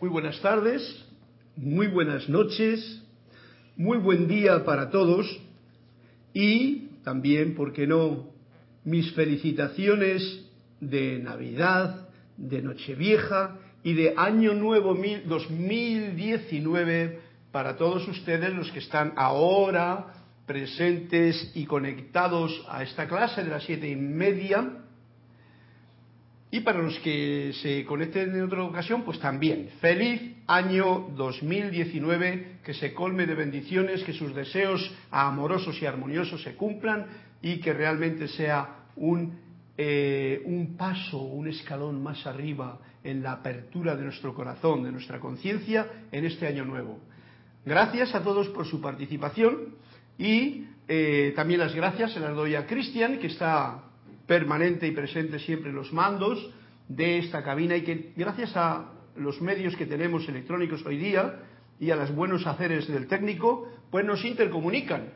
Muy buenas tardes, muy buenas noches, muy buen día para todos y también, ¿por qué no?, mis felicitaciones de Navidad, de Nochevieja y de Año Nuevo 2019 para todos ustedes los que están ahora presentes y conectados a esta clase de las siete y media y para los que se conecten en otra ocasión, pues también. Feliz año 2019, que se colme de bendiciones, que sus deseos amorosos y armoniosos se cumplan y que realmente sea un, eh, un paso, un escalón más arriba en la apertura de nuestro corazón, de nuestra conciencia en este año nuevo. Gracias a todos por su participación y eh, también las gracias se las doy a Cristian, que está permanente y presente siempre los mandos de esta cabina y que gracias a los medios que tenemos electrónicos hoy día y a los buenos haceres del técnico, pues nos intercomunican,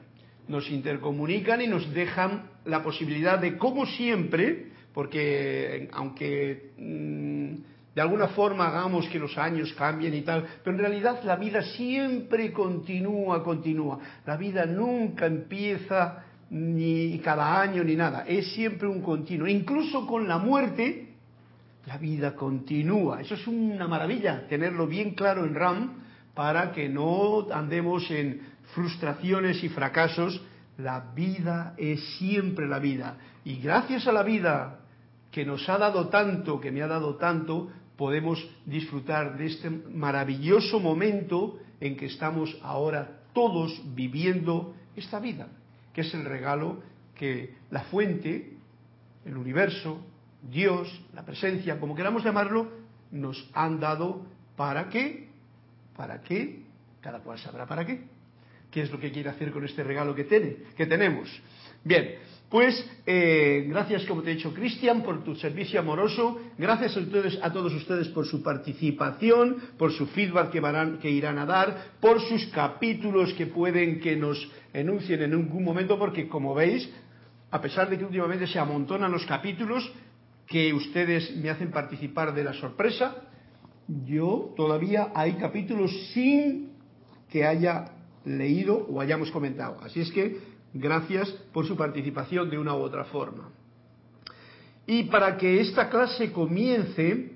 nos intercomunican y nos dejan la posibilidad de, como siempre, porque aunque mm, de alguna forma hagamos que los años cambien y tal, pero en realidad la vida siempre continúa, continúa. La vida nunca empieza ni cada año ni nada, es siempre un continuo. Incluso con la muerte, la vida continúa. Eso es una maravilla, tenerlo bien claro en RAM para que no andemos en frustraciones y fracasos. La vida es siempre la vida. Y gracias a la vida que nos ha dado tanto, que me ha dado tanto, podemos disfrutar de este maravilloso momento en que estamos ahora todos viviendo esta vida que es el regalo que la fuente, el universo, Dios, la presencia, como queramos llamarlo, nos han dado para qué, para qué, cada cual sabrá para qué, qué es lo que quiere hacer con este regalo que, tiene, que tenemos. Bien, pues eh, gracias, como te he dicho, Cristian, por tu servicio amoroso. Gracias a, ustedes, a todos ustedes por su participación, por su feedback que, que irán a dar, por sus capítulos que pueden que nos enuncien en algún momento, porque como veis, a pesar de que últimamente se amontonan los capítulos que ustedes me hacen participar de la sorpresa, yo todavía hay capítulos sin que haya leído o hayamos comentado. Así es que Gracias por su participación de una u otra forma. Y para que esta clase comience,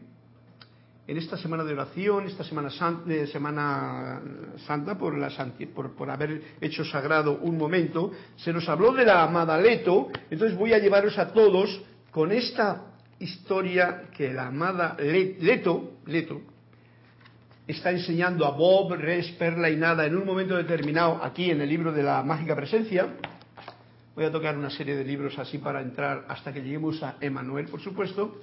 en esta semana de oración, esta semana, eh, semana santa, por, la, por, por, haber hecho sagrado un momento, se nos habló de la amada Leto, entonces voy a llevaros a todos con esta historia que la amada Leto está enseñando a Bob, Res, Perla y Nada en un momento determinado aquí en el libro de la mágica presencia. Voy a tocar una serie de libros así para entrar hasta que lleguemos a Emanuel, por supuesto.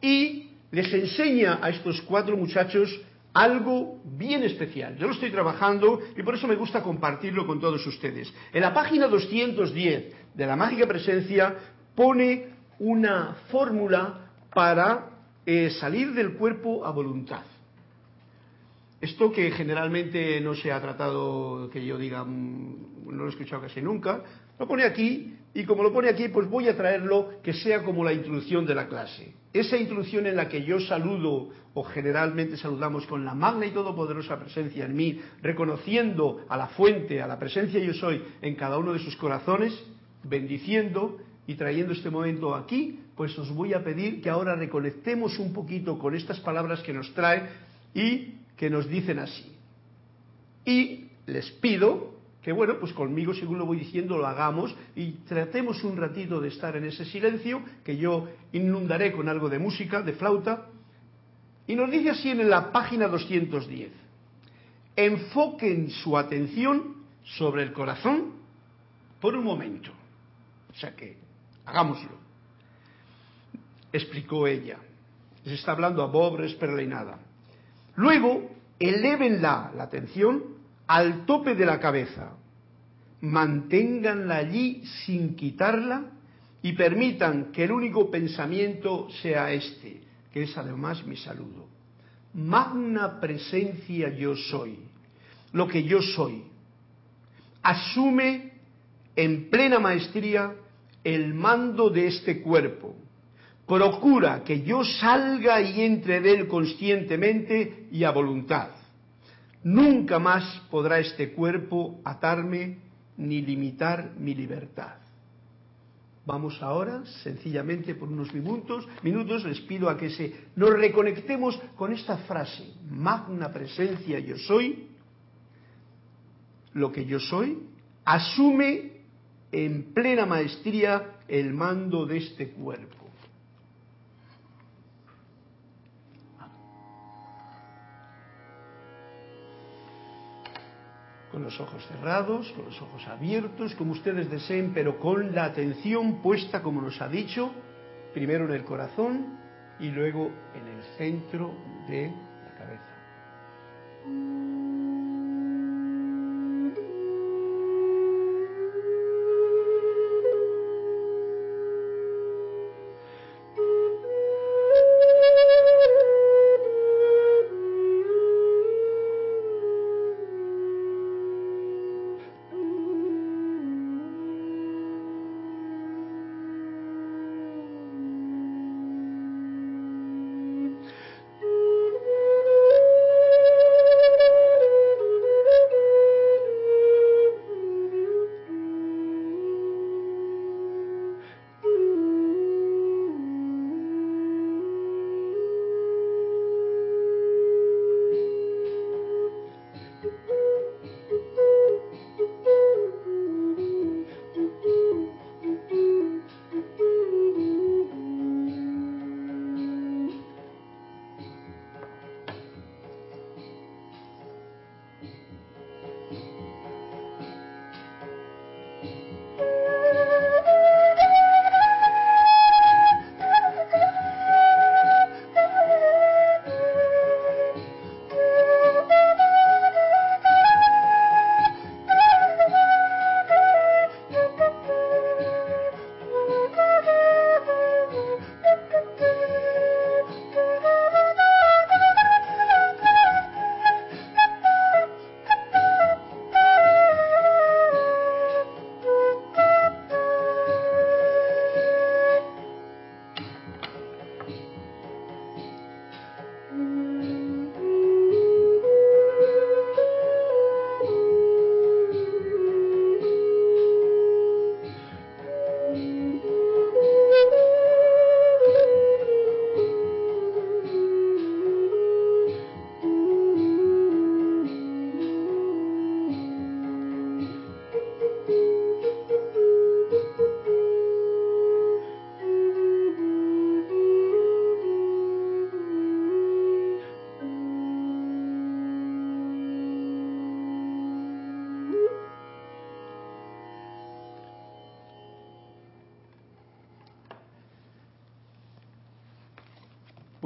Y les enseña a estos cuatro muchachos algo bien especial. Yo lo estoy trabajando y por eso me gusta compartirlo con todos ustedes. En la página 210 de la mágica presencia pone una fórmula para eh, salir del cuerpo a voluntad. Esto que generalmente no se ha tratado, que yo diga, mm, no lo he escuchado casi nunca, lo pone aquí y como lo pone aquí, pues voy a traerlo que sea como la introducción de la clase. Esa introducción en la que yo saludo o generalmente saludamos con la magna y todopoderosa presencia en mí, reconociendo a la fuente, a la presencia yo soy en cada uno de sus corazones, bendiciendo y trayendo este momento aquí, pues os voy a pedir que ahora reconectemos un poquito con estas palabras que nos trae y que nos dicen así. Y les pido que, bueno, pues conmigo, según lo voy diciendo, lo hagamos y tratemos un ratito de estar en ese silencio que yo inundaré con algo de música, de flauta. Y nos dice así en la página 210. Enfoquen su atención sobre el corazón por un momento. O sea que, hagámoslo. Explicó ella. Les está hablando a Bob nada. Luego, elévenla, la atención, al tope de la cabeza. Manténganla allí sin quitarla y permitan que el único pensamiento sea este, que es además mi saludo. Magna presencia yo soy, lo que yo soy. Asume en plena maestría el mando de este cuerpo. Procura que yo salga y entre de él conscientemente y a voluntad. Nunca más podrá este cuerpo atarme ni limitar mi libertad. Vamos ahora, sencillamente por unos minutos, minutos les pido a que se nos reconectemos con esta frase, magna presencia yo soy, lo que yo soy, asume en plena maestría el mando de este cuerpo. Con los ojos cerrados, con los ojos abiertos, como ustedes deseen, pero con la atención puesta, como nos ha dicho, primero en el corazón y luego en el centro de la cabeza.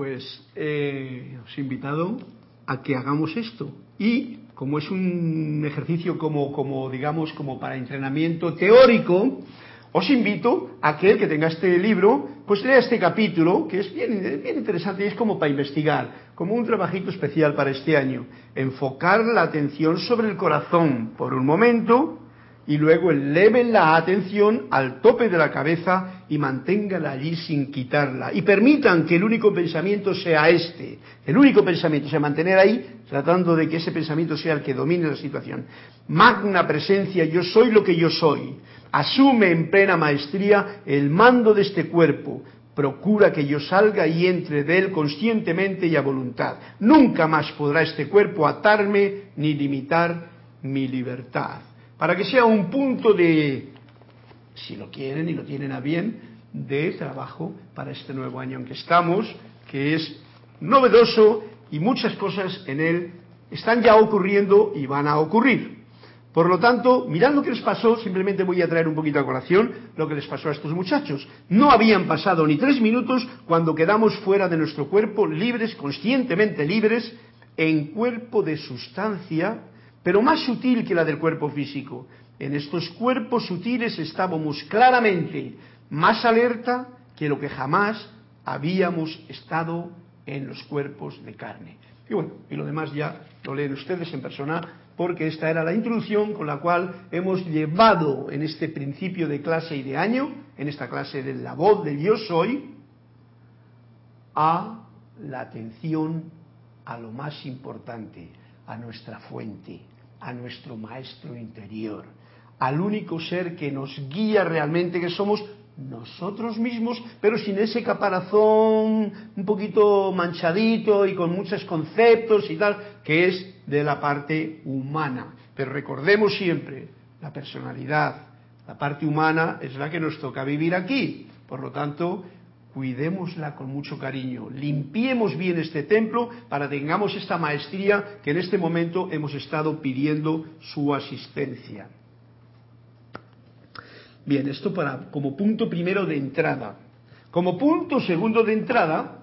Pues eh, os he invitado a que hagamos esto. Y como es un ejercicio como, como, digamos, como para entrenamiento teórico, os invito a que el que tenga este libro, pues lea este capítulo, que es bien, bien interesante y es como para investigar, como un trabajito especial para este año. Enfocar la atención sobre el corazón por un momento y luego eleven la atención al tope de la cabeza y manténgala allí sin quitarla. Y permitan que el único pensamiento sea este. El único pensamiento sea mantener ahí, tratando de que ese pensamiento sea el que domine la situación. Magna presencia, yo soy lo que yo soy. Asume en plena maestría el mando de este cuerpo. Procura que yo salga y entre de él conscientemente y a voluntad. Nunca más podrá este cuerpo atarme ni limitar mi libertad para que sea un punto de, si lo quieren y lo tienen a bien, de trabajo para este nuevo año en que estamos, que es novedoso y muchas cosas en él están ya ocurriendo y van a ocurrir. Por lo tanto, mirad lo que les pasó, simplemente voy a traer un poquito a colación lo que les pasó a estos muchachos. No habían pasado ni tres minutos cuando quedamos fuera de nuestro cuerpo, libres, conscientemente libres, en cuerpo de sustancia, pero más sutil que la del cuerpo físico. En estos cuerpos sutiles estábamos claramente más alerta que lo que jamás habíamos estado en los cuerpos de carne. Y bueno, y lo demás ya lo leen ustedes en persona, porque esta era la introducción con la cual hemos llevado en este principio de clase y de año, en esta clase de la voz del yo soy, a la atención a lo más importante, a nuestra fuente, a nuestro maestro interior, al único ser que nos guía realmente, que somos nosotros mismos, pero sin ese caparazón un poquito manchadito y con muchos conceptos y tal, que es de la parte humana. Pero recordemos siempre, la personalidad, la parte humana es la que nos toca vivir aquí. Por lo tanto, cuidémosla con mucho cariño, limpiemos bien este templo para que tengamos esta maestría que en este momento hemos estado pidiendo su asistencia. Bien, esto para como punto primero de entrada. Como punto segundo de entrada,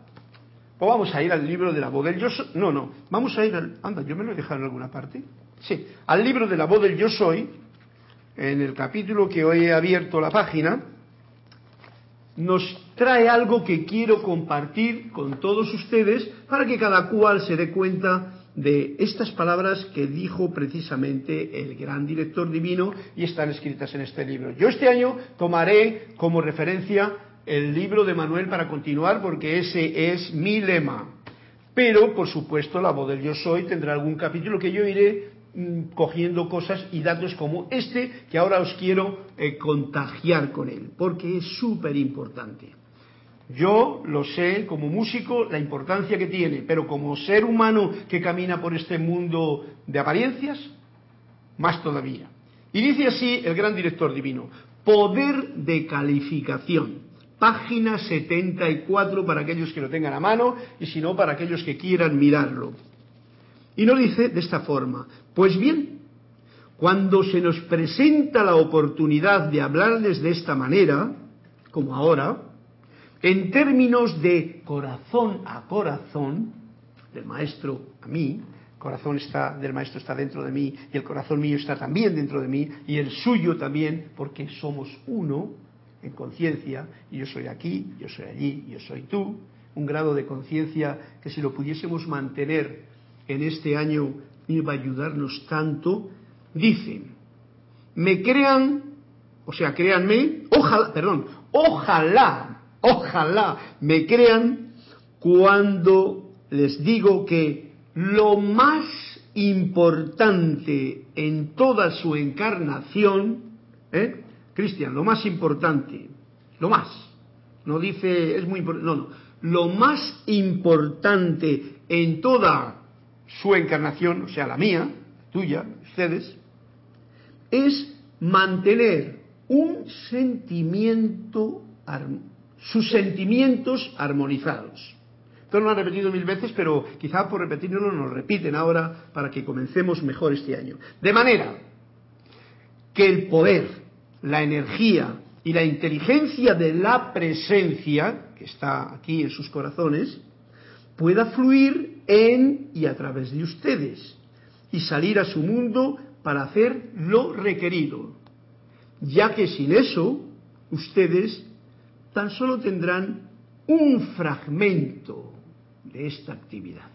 pues vamos a ir al libro de la voz del yo soy. No, no, vamos a ir al. Anda, yo me lo he dejado en alguna parte. Sí, al libro de la voz del yo soy, en el capítulo que hoy he abierto la página, nos trae algo que quiero compartir con todos ustedes para que cada cual se dé cuenta de estas palabras que dijo precisamente el gran director divino y están escritas en este libro. Yo este año tomaré como referencia el libro de Manuel para continuar porque ese es mi lema. Pero, por supuesto, la voz del yo soy tendrá algún capítulo que yo iré mm, cogiendo cosas y datos como este que ahora os quiero eh, contagiar con él, porque es súper importante. Yo lo sé como músico la importancia que tiene, pero como ser humano que camina por este mundo de apariencias, más todavía. Y dice así el gran director divino, poder de calificación. Página 74 para aquellos que lo tengan a mano y si no para aquellos que quieran mirarlo. Y no dice de esta forma, pues bien, cuando se nos presenta la oportunidad de hablarles de esta manera, como ahora, en términos de corazón a corazón, del maestro a mí, corazón está del maestro está dentro de mí y el corazón mío está también dentro de mí y el suyo también porque somos uno en conciencia y yo soy aquí, yo soy allí, yo soy tú, un grado de conciencia que si lo pudiésemos mantener en este año iba a ayudarnos tanto, dicen, me crean, o sea, créanme, ojalá, perdón, ojalá Ojalá me crean cuando les digo que lo más importante en toda su encarnación, ¿eh? Cristian, lo más importante, lo más, no dice es muy importante, no, no, lo más importante en toda su encarnación, o sea, la mía, tuya, ustedes, es mantener un sentimiento sus sentimientos armonizados. Esto lo han repetido mil veces, pero quizá por repetirlo nos repiten ahora para que comencemos mejor este año. De manera que el poder, la energía y la inteligencia de la presencia, que está aquí en sus corazones, pueda fluir en y a través de ustedes y salir a su mundo para hacer lo requerido, ya que sin eso ustedes tan solo tendrán un fragmento de esta actividad.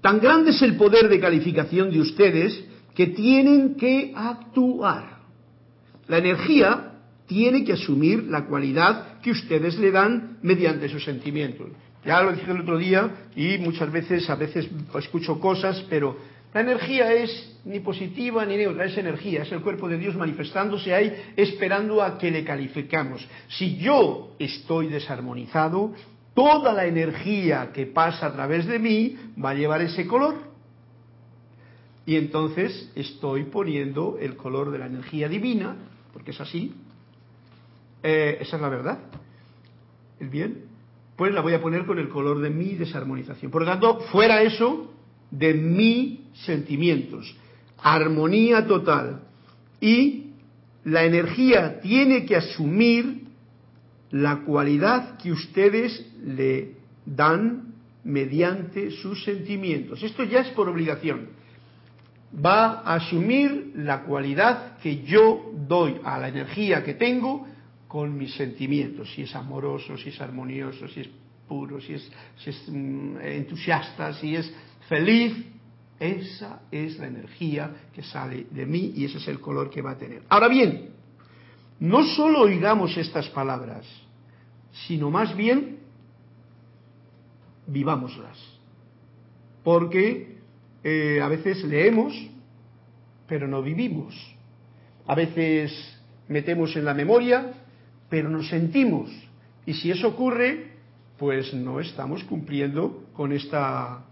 Tan grande es el poder de calificación de ustedes que tienen que actuar. La energía tiene que asumir la cualidad que ustedes le dan mediante sus sentimientos. Ya lo dije el otro día y muchas veces, a veces escucho cosas, pero la energía es ni positiva ni neutra, es energía, es el cuerpo de Dios manifestándose ahí esperando a que le calificamos. Si yo estoy desarmonizado, toda la energía que pasa a través de mí va a llevar ese color. Y entonces estoy poniendo el color de la energía divina, porque es así, eh, esa es la verdad, el bien, pues la voy a poner con el color de mi desarmonización. Por lo tanto, fuera eso, de mis sentimientos, armonía total. Y la energía tiene que asumir la cualidad que ustedes le dan mediante sus sentimientos. Esto ya es por obligación. Va a asumir la cualidad que yo doy a la energía que tengo con mis sentimientos, si es amoroso, si es armonioso, si es puro, si es, si es mm, entusiasta, si es feliz, esa es la energía que sale de mí y ese es el color que va a tener. Ahora bien, no solo oigamos estas palabras, sino más bien vivámoslas. Porque eh, a veces leemos, pero no vivimos. A veces metemos en la memoria, pero no sentimos. Y si eso ocurre, pues no estamos cumpliendo con esta,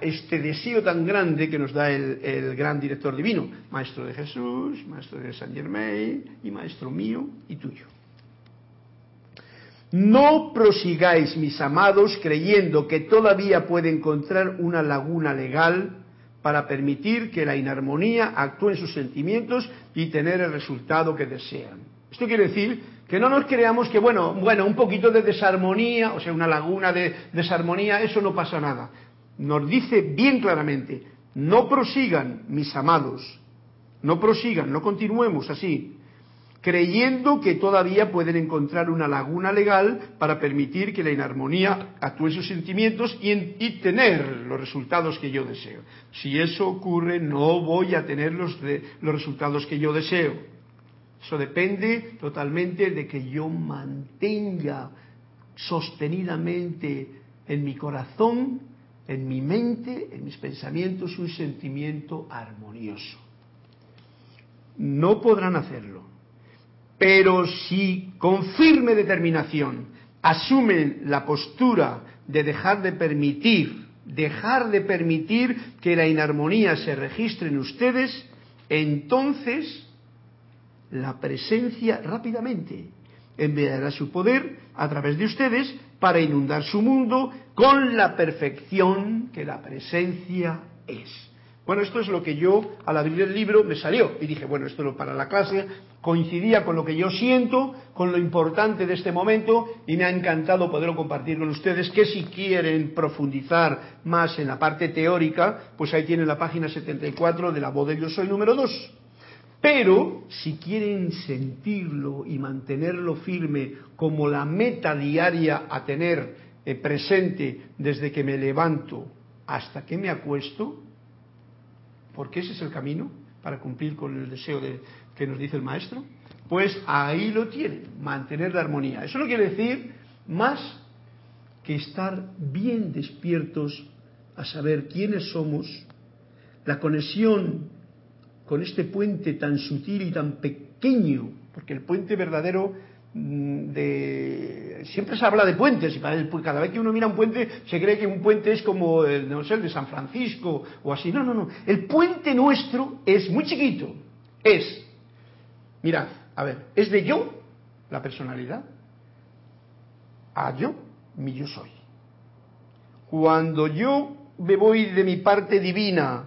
este deseo tan grande que nos da el, gran director divino, maestro de Jesús, maestro de Saint Germain y maestro mío y tuyo. No prosigáis, mis amados, creyendo que todavía puede encontrar una laguna legal para permitir que la inarmonía actúe en sus sentimientos y tener el resultado que desean. Esto quiere decir que no nos creamos que, bueno, bueno, un poquito de desarmonía, o sea, una laguna de desarmonía, eso no pasa nada. Nos dice bien claramente, no prosigan, mis amados, no prosigan, no continuemos así, creyendo que todavía pueden encontrar una laguna legal para permitir que la inarmonía actúe en sus sentimientos y, en, y tener los resultados que yo deseo. Si eso ocurre, no voy a tener los, los resultados que yo deseo. Eso depende totalmente de que yo mantenga sostenidamente en mi corazón, en mi mente, en mis pensamientos, un sentimiento armonioso. No podrán hacerlo pero si con firme determinación asumen la postura de dejar de permitir, dejar de permitir que la inarmonía se registre en ustedes, entonces la presencia rápidamente enviará su poder a través de ustedes para inundar su mundo con la perfección que la presencia es. Bueno, esto es lo que yo al abrir el libro me salió y dije, bueno, esto es para la clase, coincidía con lo que yo siento, con lo importante de este momento y me ha encantado poderlo compartir con ustedes, que si quieren profundizar más en la parte teórica, pues ahí tienen la página 74 de la voz de Yo Soy número 2. Pero si quieren sentirlo y mantenerlo firme como la meta diaria a tener eh, presente desde que me levanto hasta que me acuesto, porque ese es el camino para cumplir con el deseo de, que nos dice el maestro, pues ahí lo tienen, mantener la armonía. Eso no quiere decir más que estar bien despiertos a saber quiénes somos, la conexión con este puente tan sutil y tan pequeño, porque el puente verdadero mm, de siempre se habla de puentes y cada vez que uno mira un puente se cree que un puente es como el, no sé, el de San Francisco o así. No, no, no. El puente nuestro es muy chiquito. Es Mirad, a ver, es de yo la personalidad a yo, mi yo soy. Cuando yo me voy de mi parte divina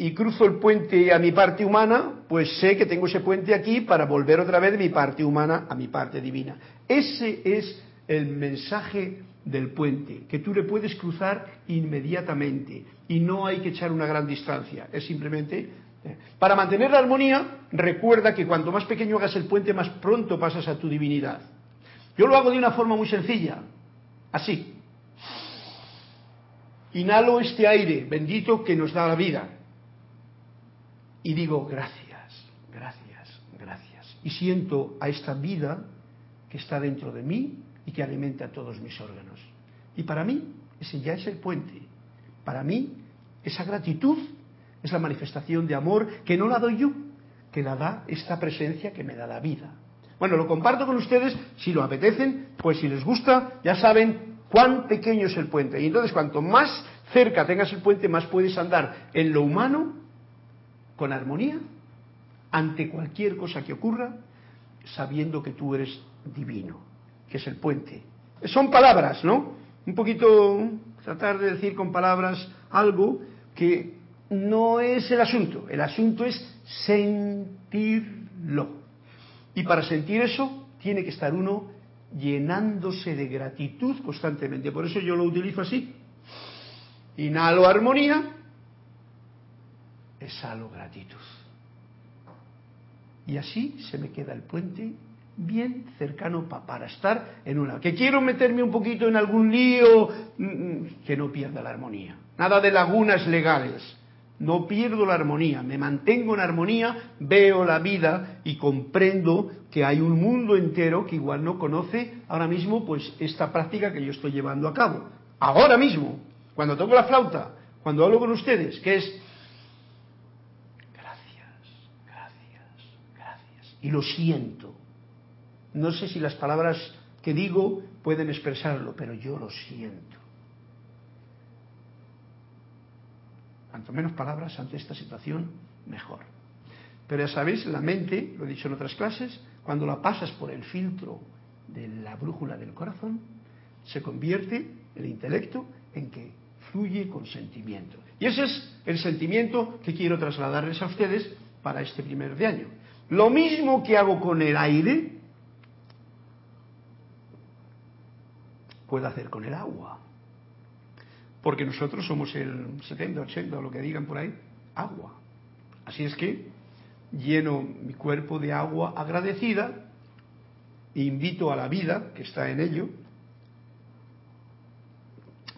y cruzo el puente a mi parte humana, pues sé que tengo ese puente aquí para volver otra vez de mi parte humana a mi parte divina. Ese es el mensaje del puente, que tú le puedes cruzar inmediatamente y no hay que echar una gran distancia, es simplemente para mantener la armonía, recuerda que cuanto más pequeño hagas el puente, más pronto pasas a tu divinidad. Yo lo hago de una forma muy sencilla, así. Inhalo este aire bendito que nos da la vida y digo gracias, gracias, gracias. Y siento a esta vida que está dentro de mí y que alimenta todos mis órganos. Y para mí ese ya es el puente. Para mí esa gratitud es la manifestación de amor que no la doy yo, que la da esta presencia que me da la vida. Bueno, lo comparto con ustedes, si lo apetecen, pues si les gusta, ya saben cuán pequeño es el puente. Y entonces cuanto más cerca tengas el puente, más puedes andar en lo humano, con armonía, ante cualquier cosa que ocurra, sabiendo que tú eres divino, que es el puente. Son palabras, ¿no? Un poquito tratar de decir con palabras algo que no es el asunto, el asunto es sentirlo. Y para sentir eso tiene que estar uno llenándose de gratitud constantemente. Por eso yo lo utilizo así. Inhalo armonía, exhalo gratitud. Y así se me queda el puente bien cercano para estar en una. Que quiero meterme un poquito en algún lío, mm, mm, que no pierda la armonía. Nada de lagunas legales no pierdo la armonía, me mantengo en armonía, veo la vida y comprendo que hay un mundo entero que igual no conoce ahora mismo pues esta práctica que yo estoy llevando a cabo. Ahora mismo, cuando toco la flauta, cuando hablo con ustedes, que es gracias, gracias, gracias. Y lo siento. No sé si las palabras que digo pueden expresarlo, pero yo lo siento. Cuanto menos palabras ante esta situación, mejor. Pero ya sabéis, la mente, lo he dicho en otras clases, cuando la pasas por el filtro de la brújula del corazón, se convierte el intelecto en que fluye con sentimiento. Y ese es el sentimiento que quiero trasladarles a ustedes para este primer de año. Lo mismo que hago con el aire, puedo hacer con el agua. Porque nosotros somos el 70, 80 o lo que digan por ahí, agua. Así es que lleno mi cuerpo de agua agradecida invito a la vida que está en ello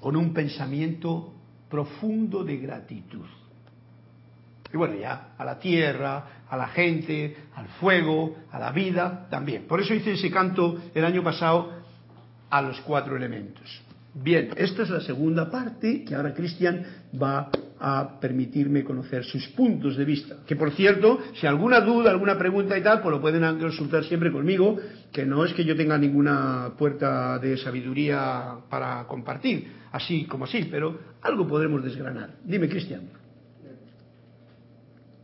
con un pensamiento profundo de gratitud. Y bueno, ya a la tierra, a la gente, al fuego, a la vida también. Por eso hice ese canto el año pasado a los cuatro elementos. Bien, esta es la segunda parte que ahora Cristian va a permitirme conocer sus puntos de vista. Que por cierto, si alguna duda, alguna pregunta y tal, pues lo pueden consultar siempre conmigo, que no es que yo tenga ninguna puerta de sabiduría para compartir, así como así, pero algo podremos desgranar. Dime, Cristian.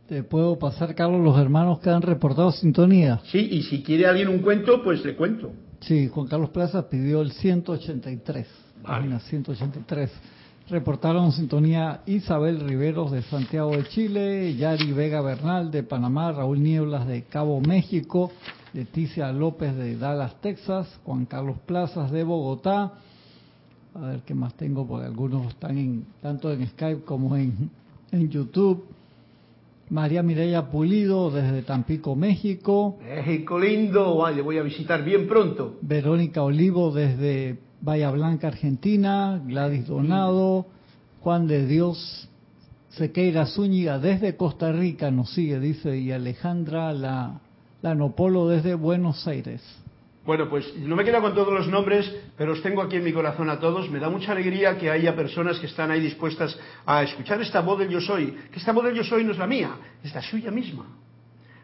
Te puedo pasar, Carlos, los hermanos que han reportado sintonía. Sí, y si quiere alguien un cuento, pues le cuento. Sí, Juan Carlos Plaza pidió el 183, página 183. Reportaron sintonía Isabel Riveros de Santiago de Chile, Yari Vega Bernal de Panamá, Raúl Nieblas de Cabo México, Leticia López de Dallas, Texas, Juan Carlos Plazas de Bogotá. A ver qué más tengo, porque algunos están en, tanto en Skype como en, en YouTube. María Mireya Pulido desde Tampico, México. México lindo, le voy a visitar bien pronto. Verónica Olivo desde Bahía Blanca, Argentina. Gladys Donado. Juan de Dios Sequeira Zúñiga desde Costa Rica nos sigue, dice, y Alejandra la, Lanopolo desde Buenos Aires. Bueno, pues no me quedo con todos los nombres, pero os tengo aquí en mi corazón a todos. Me da mucha alegría que haya personas que están ahí dispuestas a escuchar esta voz del yo soy. Que esta voz del yo soy no es la mía, es la suya misma.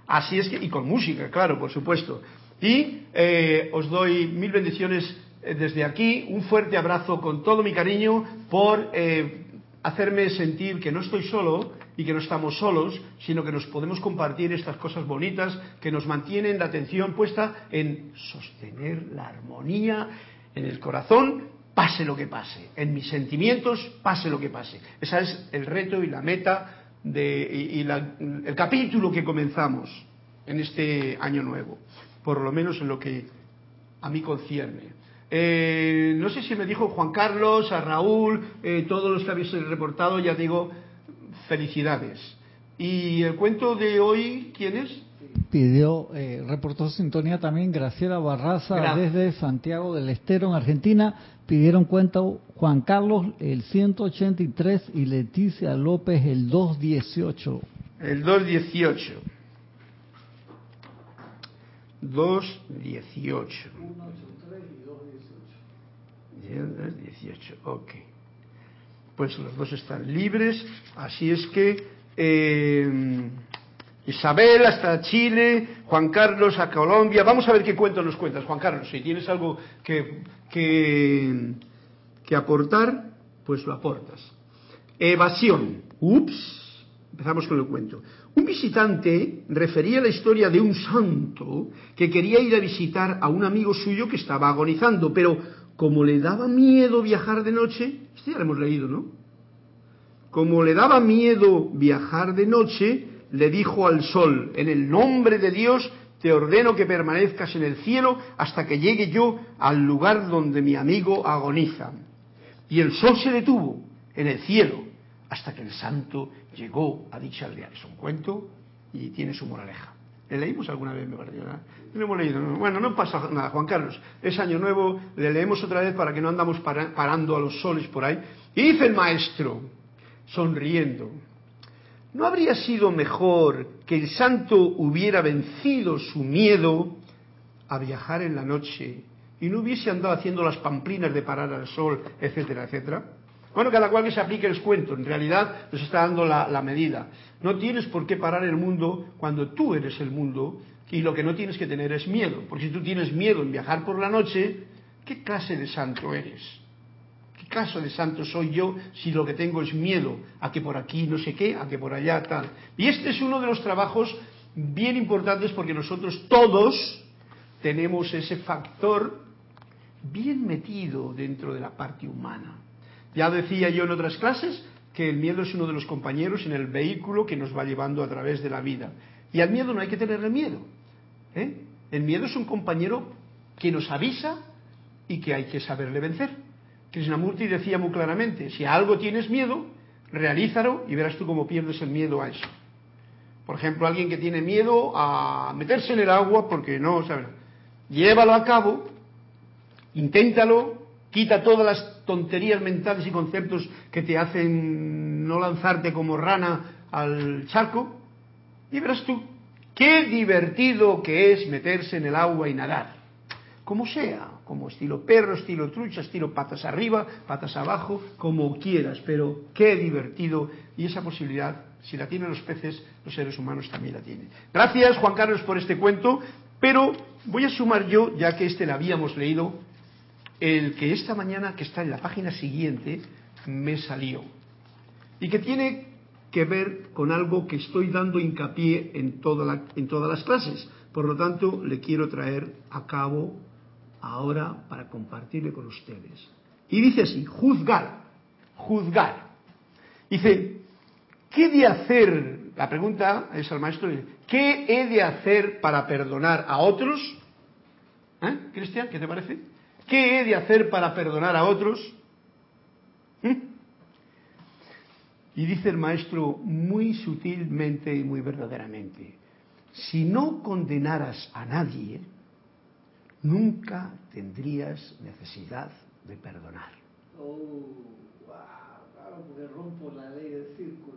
Así es que, y con música, claro, por supuesto. Y eh, os doy mil bendiciones eh, desde aquí, un fuerte abrazo con todo mi cariño por eh, hacerme sentir que no estoy solo y que no estamos solos, sino que nos podemos compartir estas cosas bonitas que nos mantienen la atención puesta en sostener la armonía en el corazón, pase lo que pase, en mis sentimientos, pase lo que pase. Ese es el reto y la meta de, y, el capítulo que comenzamos en este año nuevo, por lo menos en lo que a mí concierne. Eh, no sé si me dijo Juan Carlos, a Raúl, eh, todos los que habéis reportado, ya digo, felicidades. ¿Y el cuento de hoy quién es? Pidió, eh, reportó sintonía también Graciela Barraza desde Santiago del Estero, en Argentina. Pidieron cuento Juan Carlos el 183 y Leticia López el 218. El 218. 218. 18, ok. Pues los dos están libres, así es que eh, Isabel hasta Chile, Juan Carlos a Colombia. Vamos a ver qué cuento nos cuentas, Juan Carlos. Si tienes algo que, que, que aportar, pues lo aportas. Evasión. Ups. Empezamos con el cuento. Un visitante refería la historia de un santo que quería ir a visitar a un amigo suyo que estaba agonizando, pero como le daba miedo viajar de noche, esto ya lo hemos leído, ¿no? Como le daba miedo viajar de noche, le dijo al sol, en el nombre de Dios te ordeno que permanezcas en el cielo hasta que llegue yo al lugar donde mi amigo agoniza. Y el sol se detuvo en el cielo hasta que el santo llegó a dicha aldea. Es un cuento y tiene su moraleja. ¿Le leímos alguna vez, me parece? No hemos leído. Bueno, no pasa nada, Juan Carlos. Es año nuevo, le leemos otra vez para que no andamos parando a los soles por ahí. Y dice el maestro, sonriendo, ¿no habría sido mejor que el santo hubiera vencido su miedo a viajar en la noche y no hubiese andado haciendo las pamplinas de parar al sol, etcétera, etcétera? Bueno, cada cual que se aplique el cuento, en realidad nos está dando la, medida. No tienes por qué parar el mundo cuando tú eres el mundo y lo que no tienes que tener es miedo, porque si tú tienes miedo en viajar por la noche, ¿qué clase de santo eres? ¿Qué clase de santo soy yo si lo que tengo es miedo a que por aquí no sé qué, a que por allá tal? Y este es uno de los trabajos bien importantes porque nosotros todos tenemos ese factor bien metido dentro de la parte humana. Ya decía yo en otras clases que el miedo es uno de los compañeros en el vehículo que nos va llevando a través de la vida. Y al miedo no hay que tenerle miedo. ¿eh? El miedo es un compañero que nos avisa y que hay que saberle vencer. Krishnamurti decía muy claramente, si a algo tienes miedo, realízalo y verás tú cómo pierdes el miedo a eso. Por ejemplo, alguien que tiene miedo a meterse en el agua porque no sabe. Llévalo a cabo, inténtalo, quita todas las tonterías mentales y conceptos que te hacen no lanzarte como rana al charco y verás tú qué divertido que es meterse en el agua y nadar. Como sea, como estilo perro, estilo trucha, estilo patas arriba, patas abajo, como quieras, pero qué divertido. Y esa posibilidad, si la tienen los peces, los seres humanos también la tienen. Gracias, Juan Carlos, por este cuento, pero voy a sumar yo, ya que este lo habíamos leído, el que esta mañana, que está en la página siguiente, me salió. Y que tiene que ver con algo que estoy dando hincapié en, toda en todas las clases. Por lo tanto, le quiero traer a cabo ahora para compartirle con ustedes. Y dice así, juzgar, juzgar. Dice, ¿qué de hacer? La pregunta es al maestro, ¿qué he de hacer para perdonar a otros? ¿Eh? Cristian, ¿qué te parece? ¿Qué he de hacer para perdonar a otros? ¿Mm? Y dice el maestro muy sutilmente y muy verdaderamente, si no condenaras a nadie, nunca tendrías necesidad de perdonar. Oh, wow, porque rompo la ley del círculo.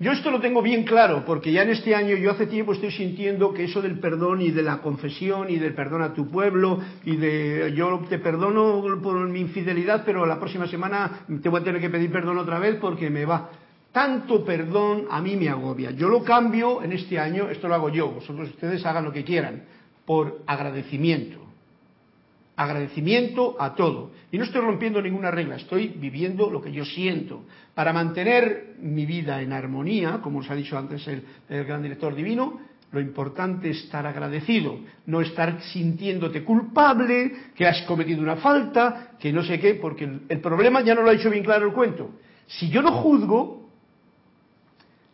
Yo esto lo tengo bien claro, porque ya en este año yo hace tiempo estoy sintiendo que eso del perdón y de la confesión y del perdón a tu pueblo y de yo te perdono por mi infidelidad, pero la próxima semana te voy a tener que pedir perdón otra vez porque me va. Tanto perdón a mí me agobia. Yo lo cambio en este año, esto lo hago yo, vosotros ustedes hagan lo que quieran, por agradecimiento agradecimiento a todo. Y no estoy rompiendo ninguna regla, estoy viviendo lo que yo siento. Para mantener mi vida en armonía, como os ha dicho antes el, gran director divino, lo importante es estar agradecido, no estar sintiéndote culpable, que has cometido una falta, que no sé qué, porque el, problema ya no lo ha hecho bien claro el cuento. Si yo no juzgo,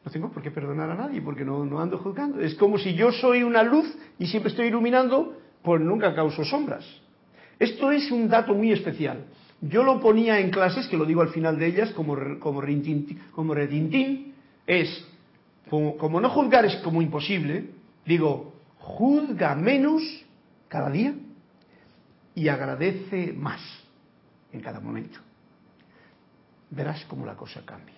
no tengo por qué perdonar a nadie, porque no, ando juzgando. Es como si yo soy una luz y siempre estoy iluminando, pues nunca causo sombras. Esto es un dato muy especial. Yo lo ponía en clases, que lo digo al final de ellas, como, como, como retintín, es, como, no juzgar es como imposible, digo, juzga menos cada día y agradece más en cada momento. Verás cómo la cosa cambia.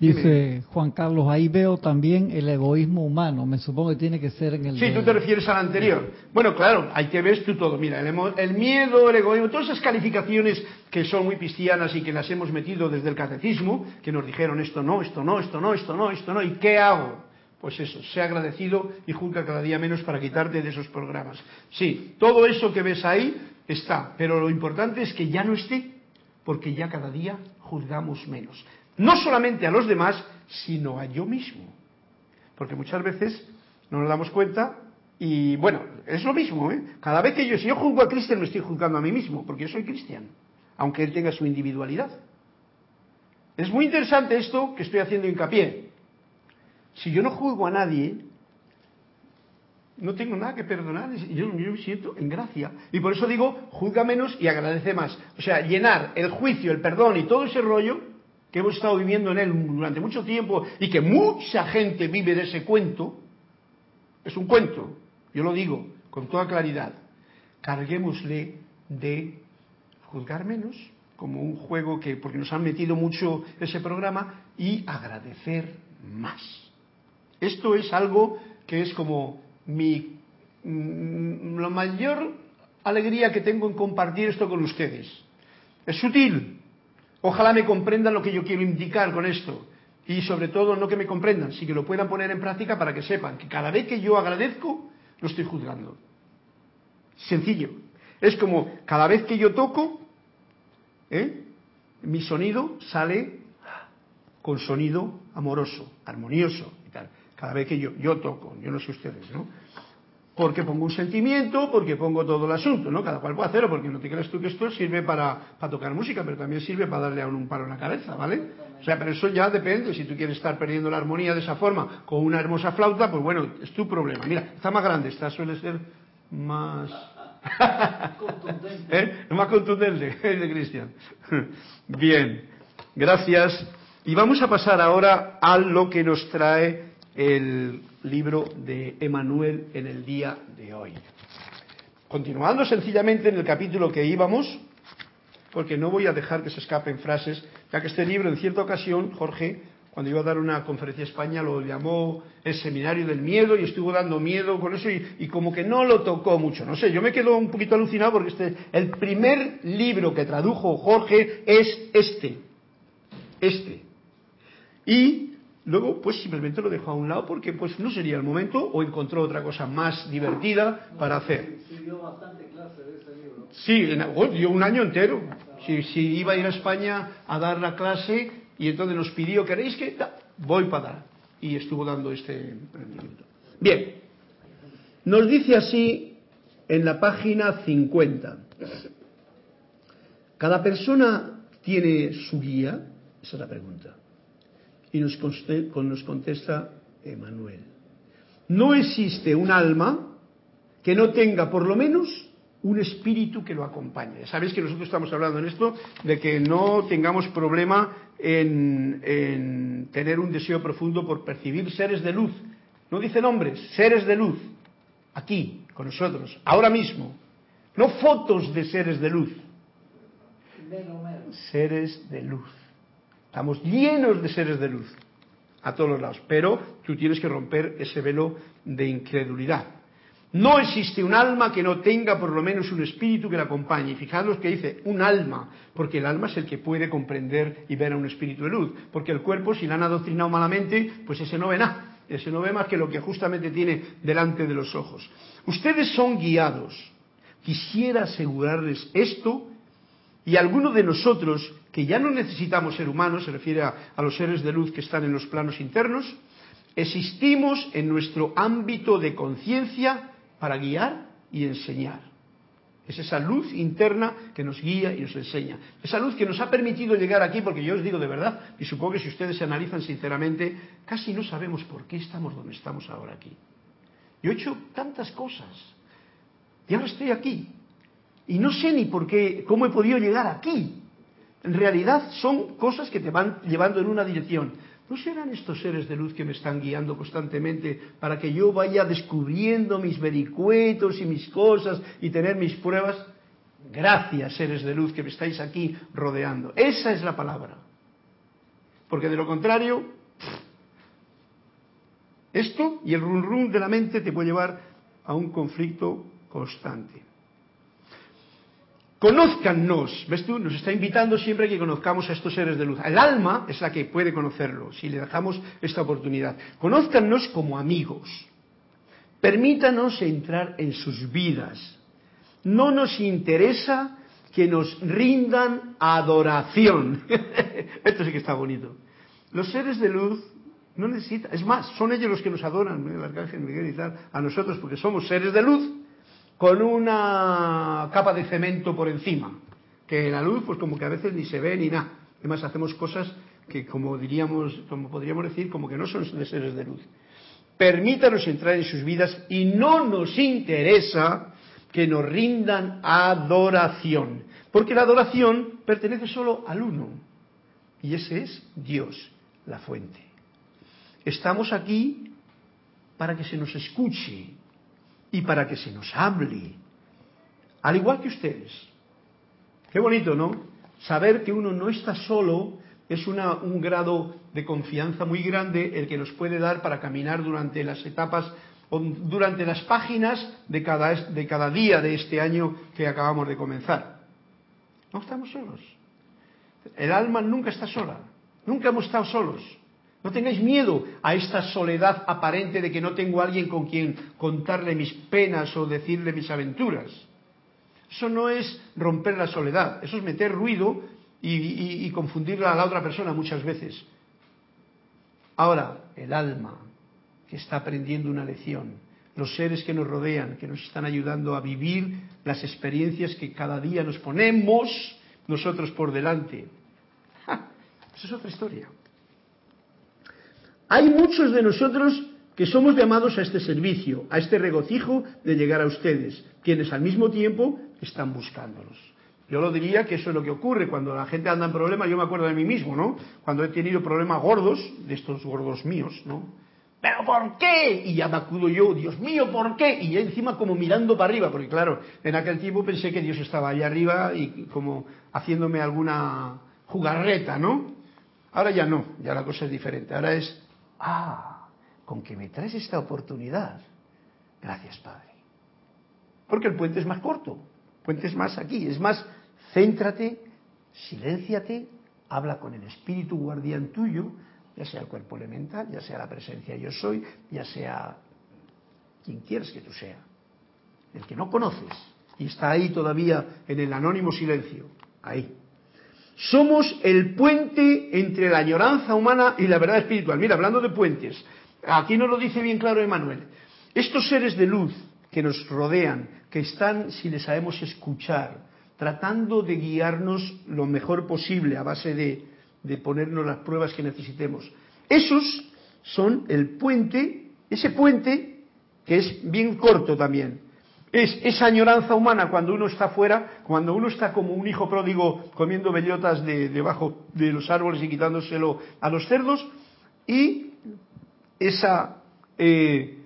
Dice Juan Carlos, ahí veo también el egoísmo humano. Me supongo que tiene que ser en el. Sí, tú te refieres al anterior. Bueno, claro, ahí te ves tú todo. Mira, el, miedo, el egoísmo, todas esas calificaciones que son muy cristianas y que las hemos metido desde el catecismo, que nos dijeron esto no, esto no, esto no, esto no, esto no, ¿y qué hago? Pues eso, sé agradecido y juzga cada día menos para quitarte de esos programas. Sí, todo eso que ves ahí está, pero lo importante es que ya no esté, porque ya cada día juzgamos menos no solamente a los demás, sino a yo mismo. Porque muchas veces no nos damos cuenta y bueno, es lo mismo, ¿eh? Cada vez que yo, si yo juzgo a Cristian, me estoy juzgando a mí mismo, porque yo soy cristiano, aunque él tenga su individualidad. Es muy interesante esto que estoy haciendo hincapié. Si yo no juzgo a nadie, no tengo nada que perdonar, yo, yo, me siento en gracia. Y por eso digo, juzga menos y agradece más. O sea, llenar el juicio, el perdón y todo ese rollo que hemos estado viviendo en él durante mucho tiempo y que mucha gente vive de ese cuento, es un cuento, yo lo digo con toda claridad, carguémosle de juzgar menos, como un juego que, porque nos han metido mucho ese programa, y agradecer más. Esto es algo que es como mi, mm, la mayor alegría que tengo en compartir esto con ustedes. Es sutil. Ojalá me comprendan lo que yo quiero indicar con esto. Y sobre todo no que me comprendan, sino que lo puedan poner en práctica para que sepan que cada vez que yo agradezco, lo estoy juzgando. Sencillo. Es como cada vez que yo toco, ¿eh? mi sonido sale con sonido amoroso, armonioso y tal. Cada vez que yo, yo toco, yo no sé ustedes, ¿no? Porque pongo un sentimiento, porque pongo todo el asunto, ¿no? Cada cual puede hacerlo, porque no te creas tú que esto sirve para, para tocar música, pero también sirve para darle a un palo en la cabeza, ¿vale? O sea, pero eso ya depende. Si tú quieres estar perdiendo la armonía de esa forma con una hermosa flauta, pues bueno, es tu problema. Mira, está más grande, esta suele ser más contundente. ¿Eh? Más contundente, de Cristian. Bien, gracias. Y vamos a pasar ahora a lo que nos trae el libro de Emanuel en el día de hoy. Continuando sencillamente en el capítulo que íbamos, porque no voy a dejar que se escapen frases, ya que este libro en cierta ocasión, Jorge, cuando iba a dar una conferencia a España, lo llamó el seminario del miedo y estuvo dando miedo con eso y, como que no lo tocó mucho. No sé, yo me quedo un poquito alucinado porque este, el primer libro que tradujo Jorge es este. Este. Y luego pues simplemente lo dejó a un lado porque pues no sería el momento o encontró otra cosa más divertida para hacer. bastante clase de ese libro. Sí, dio un año entero. Si, si iba a ir a España a dar la clase y entonces nos pidió, ¿queréis que? voy para dar. Y estuvo dando este emprendimiento. Bien, nos dice así en la página 50. ¿Cada persona tiene su guía? Esa es la pregunta. Y nos, nos contesta Emanuel. No existe un alma que no tenga por lo menos un espíritu que lo acompañe. Sabéis que nosotros estamos hablando en esto de que no tengamos problema en, tener un deseo profundo por percibir seres de luz. No dicen hombres, seres de luz, aquí, con nosotros, ahora mismo. No fotos de seres de luz. Seres de luz. Estamos llenos de seres de luz a todos los lados, pero tú tienes que romper ese velo de incredulidad. No existe un alma que no tenga por lo menos un espíritu que la acompañe. Fijaros que dice un alma, porque el alma es el que puede comprender y ver a un espíritu de luz. Porque el cuerpo, si la han adoctrinado malamente, pues ese no ve nada. Ese no ve más que lo que justamente tiene delante de los ojos. Ustedes son guiados. Quisiera asegurarles esto y algunos de nosotros, que ya no necesitamos ser humanos, se refiere a, los seres de luz que están en los planos internos, existimos en nuestro ámbito de conciencia para guiar y enseñar. Es esa luz interna que nos guía y nos enseña. Esa luz que nos ha permitido llegar aquí, porque yo os digo de verdad, y supongo que si ustedes se analizan sinceramente, casi no sabemos por qué estamos donde estamos ahora aquí. Yo he hecho tantas cosas y ahora estoy aquí. Y no sé ni por qué, cómo he podido llegar aquí. En realidad son cosas que te van llevando en una dirección. ¿No serán estos seres de luz que me están guiando constantemente para que yo vaya descubriendo mis vericuetos y mis cosas y tener mis pruebas? Gracias, seres de luz que me estáis aquí rodeando. Esa es la palabra. Porque de lo contrario, esto y el run run de la mente te puede llevar a un conflicto constante. Conózcannos, ¿ves tú? Nos está invitando siempre a que conozcamos a estos seres de luz. El alma es la que puede conocerlo, si le dejamos esta oportunidad. Conózcannos como amigos. Permítanos entrar en sus vidas. No nos interesa que nos rindan adoración. Esto sí que está bonito. Los seres de luz no necesitan, es más, son ellos los que nos adoran, el arcángel Miguel y tal, a nosotros, porque somos seres de luz con una capa de cemento por encima, que la luz pues como que a veces ni se ve ni nada. Además hacemos cosas que como diríamos, como podríamos decir, como que no son de seres de luz. Permítanos entrar en sus vidas y no nos interesa que nos rindan adoración, porque la adoración pertenece solo al uno, y ese es Dios, la fuente. Estamos aquí para que se nos escuche, y para que se nos hable, al igual que ustedes. Qué bonito, ¿no? saber que uno no está solo es una, un grado de confianza muy grande el que nos puede dar para caminar durante las etapas durante las páginas de cada, de cada día de este año que acabamos de comenzar. No estamos solos. El alma nunca está sola. Nunca hemos estado solos. No tengáis miedo a esta soledad aparente de que no tengo alguien con quien contarle mis penas o decirle mis aventuras. Eso no es romper la soledad, eso es meter ruido y, y confundirla a la otra persona muchas veces. Ahora, el alma, que está aprendiendo una lección, los seres que nos rodean, que nos están ayudando a vivir las experiencias que cada día nos ponemos nosotros por delante. Esa es otra historia. Hay muchos de nosotros que somos llamados a este servicio, a este regocijo de llegar a ustedes, quienes al mismo tiempo están buscándolos. Yo lo diría que eso es lo que ocurre cuando la gente anda en problemas. Yo me acuerdo de mí mismo, ¿no? Cuando he tenido problemas gordos, de estos gordos míos, ¿no? ¿Pero por qué? Y ya me acudo yo, Dios mío, ¿por qué? Y encima como mirando para arriba, porque claro, en aquel tiempo pensé que Dios estaba allá arriba y como haciéndome alguna jugarreta, ¿no? Ahora ya no, ya la cosa es diferente. Ahora es, ah, con que me traes esta oportunidad. Gracias, Padre. Porque el puente es más corto, el puente es más aquí, es más, céntrate, silénciate, habla con el espíritu guardián tuyo, ya sea el cuerpo elemental, ya sea la presencia yo soy, ya sea quien quieras que tú sea, el que no conoces y está ahí todavía en el anónimo silencio, ahí. Somos el puente entre la añoranza humana y la verdad espiritual. Mira, hablando de puentes, aquí nos lo dice bien claro Emanuel. Estos seres de luz que nos rodean, que están, si les sabemos escuchar, tratando de guiarnos lo mejor posible a base de de ponernos las pruebas que necesitemos. Esos son el puente, ese puente que es bien corto también. Es esa añoranza humana cuando uno está fuera, cuando uno está como un hijo pródigo comiendo bellotas de, debajo de los árboles y quitándoselo a los cerdos, y esa eh,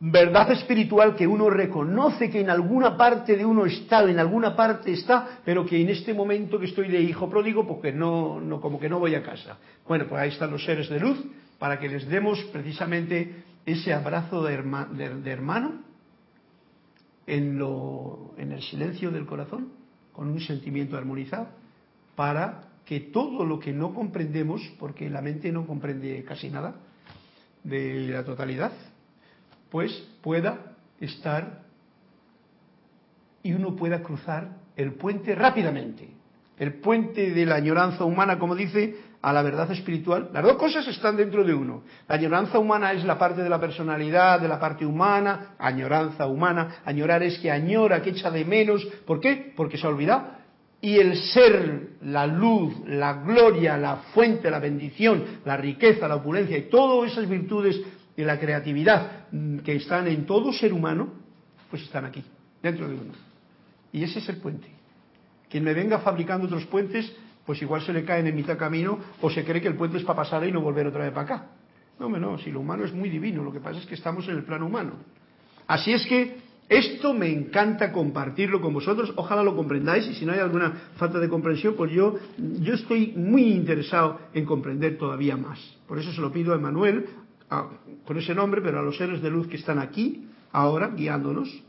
verdad espiritual que uno reconoce que en alguna parte de uno está, en alguna parte está, pero que en este momento que estoy de hijo pródigo, porque no, no, como que no voy a casa. Bueno, pues ahí están los seres de luz para que les demos precisamente ese abrazo de, hermano en, lo, en el silencio del corazón, con un sentimiento armonizado, para que todo lo que no comprendemos, porque la mente no comprende casi nada de la totalidad, pues pueda estar y uno pueda cruzar el puente rápidamente. El puente de la añoranza humana, como dice, a la verdad espiritual. Las dos cosas están dentro de uno. La añoranza humana es la parte de la personalidad, de la parte humana, añoranza humana. Añorar es que añora, que echa de menos. ¿Por qué? Porque se ha olvidado. Y el ser, la luz, la gloria, la fuente, la bendición, la riqueza, la opulencia y todas esas virtudes y la creatividad mm, que están en todo ser humano, pues están aquí, dentro de uno. Y ese es el puente. Quien me venga fabricando otros puentes, pues igual se le caen en mitad camino o se cree que el puente es para pasar y no volver otra vez para acá. No, no, si lo humano es muy divino, lo que pasa es que estamos en el plano humano. Así es que esto me encanta compartirlo con vosotros, ojalá lo comprendáis y si no hay alguna falta de comprensión, pues yo, yo estoy muy interesado en comprender todavía más. Por eso se lo pido a Emanuel, con ese nombre, pero a los seres de luz que están aquí, ahora, guiándonos,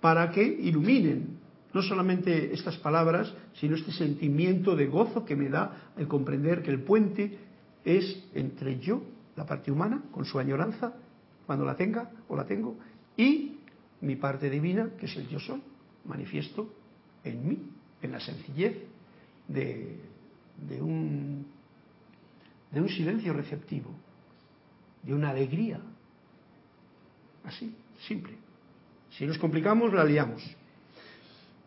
para que iluminen no solamente estas palabras, sino este sentimiento de gozo que me da el comprender que el puente es entre yo, la parte humana, con su añoranza, cuando la tenga o la tengo, y mi parte divina, que es el yo soy, manifiesto en mí, en la sencillez de, de, un, de un silencio receptivo, de una alegría. Así, simple. Si nos complicamos, la liamos.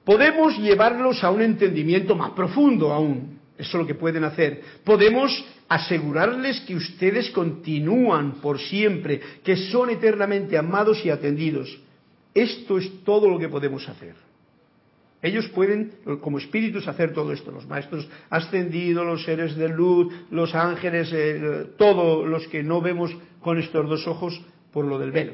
Podemos llevarlos a un entendimiento más profundo aún. Eso es lo que pueden hacer. Podemos asegurarles que ustedes continúan por siempre, que son eternamente amados y atendidos. Esto es todo lo que podemos hacer. Ellos pueden, como espíritus, hacer todo esto. Los maestros ascendidos, los seres de luz, los ángeles, eh, todos los que no vemos con estos dos ojos por lo del velo.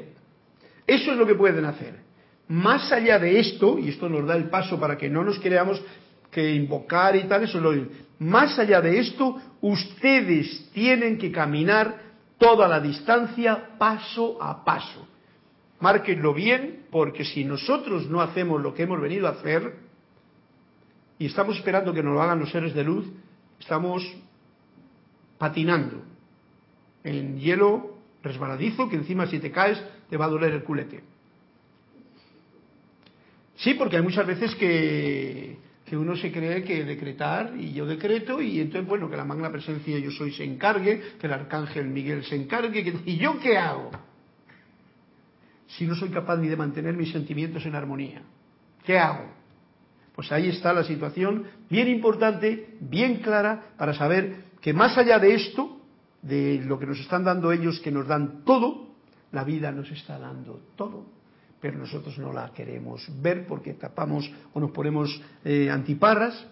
Eso es lo que pueden hacer. Más allá de esto, y esto nos da el paso para que no nos creamos que invocar y tal, eso es lo Más allá de esto, ustedes tienen que caminar toda la distancia paso a paso. Márquenlo bien, porque si nosotros no hacemos lo que hemos venido a hacer, y estamos esperando que nos lo hagan los seres de luz, estamos patinando en hielo resbaladizo que encima si te caes te va a doler el culete. Sí, porque hay muchas veces que, uno se cree que decretar y yo decreto y entonces, bueno, que la magna presencia yo soy se encargue, que el arcángel Miguel se encargue, que, ¿y yo qué hago? Si no soy capaz ni de mantener mis sentimientos en armonía, ¿qué hago? Pues ahí está la situación bien importante, bien clara, para saber que más allá de esto, de lo que nos están dando ellos, que nos dan todo, la vida nos está dando todo, pero nosotros no la queremos ver porque tapamos o nos ponemos eh, antiparras.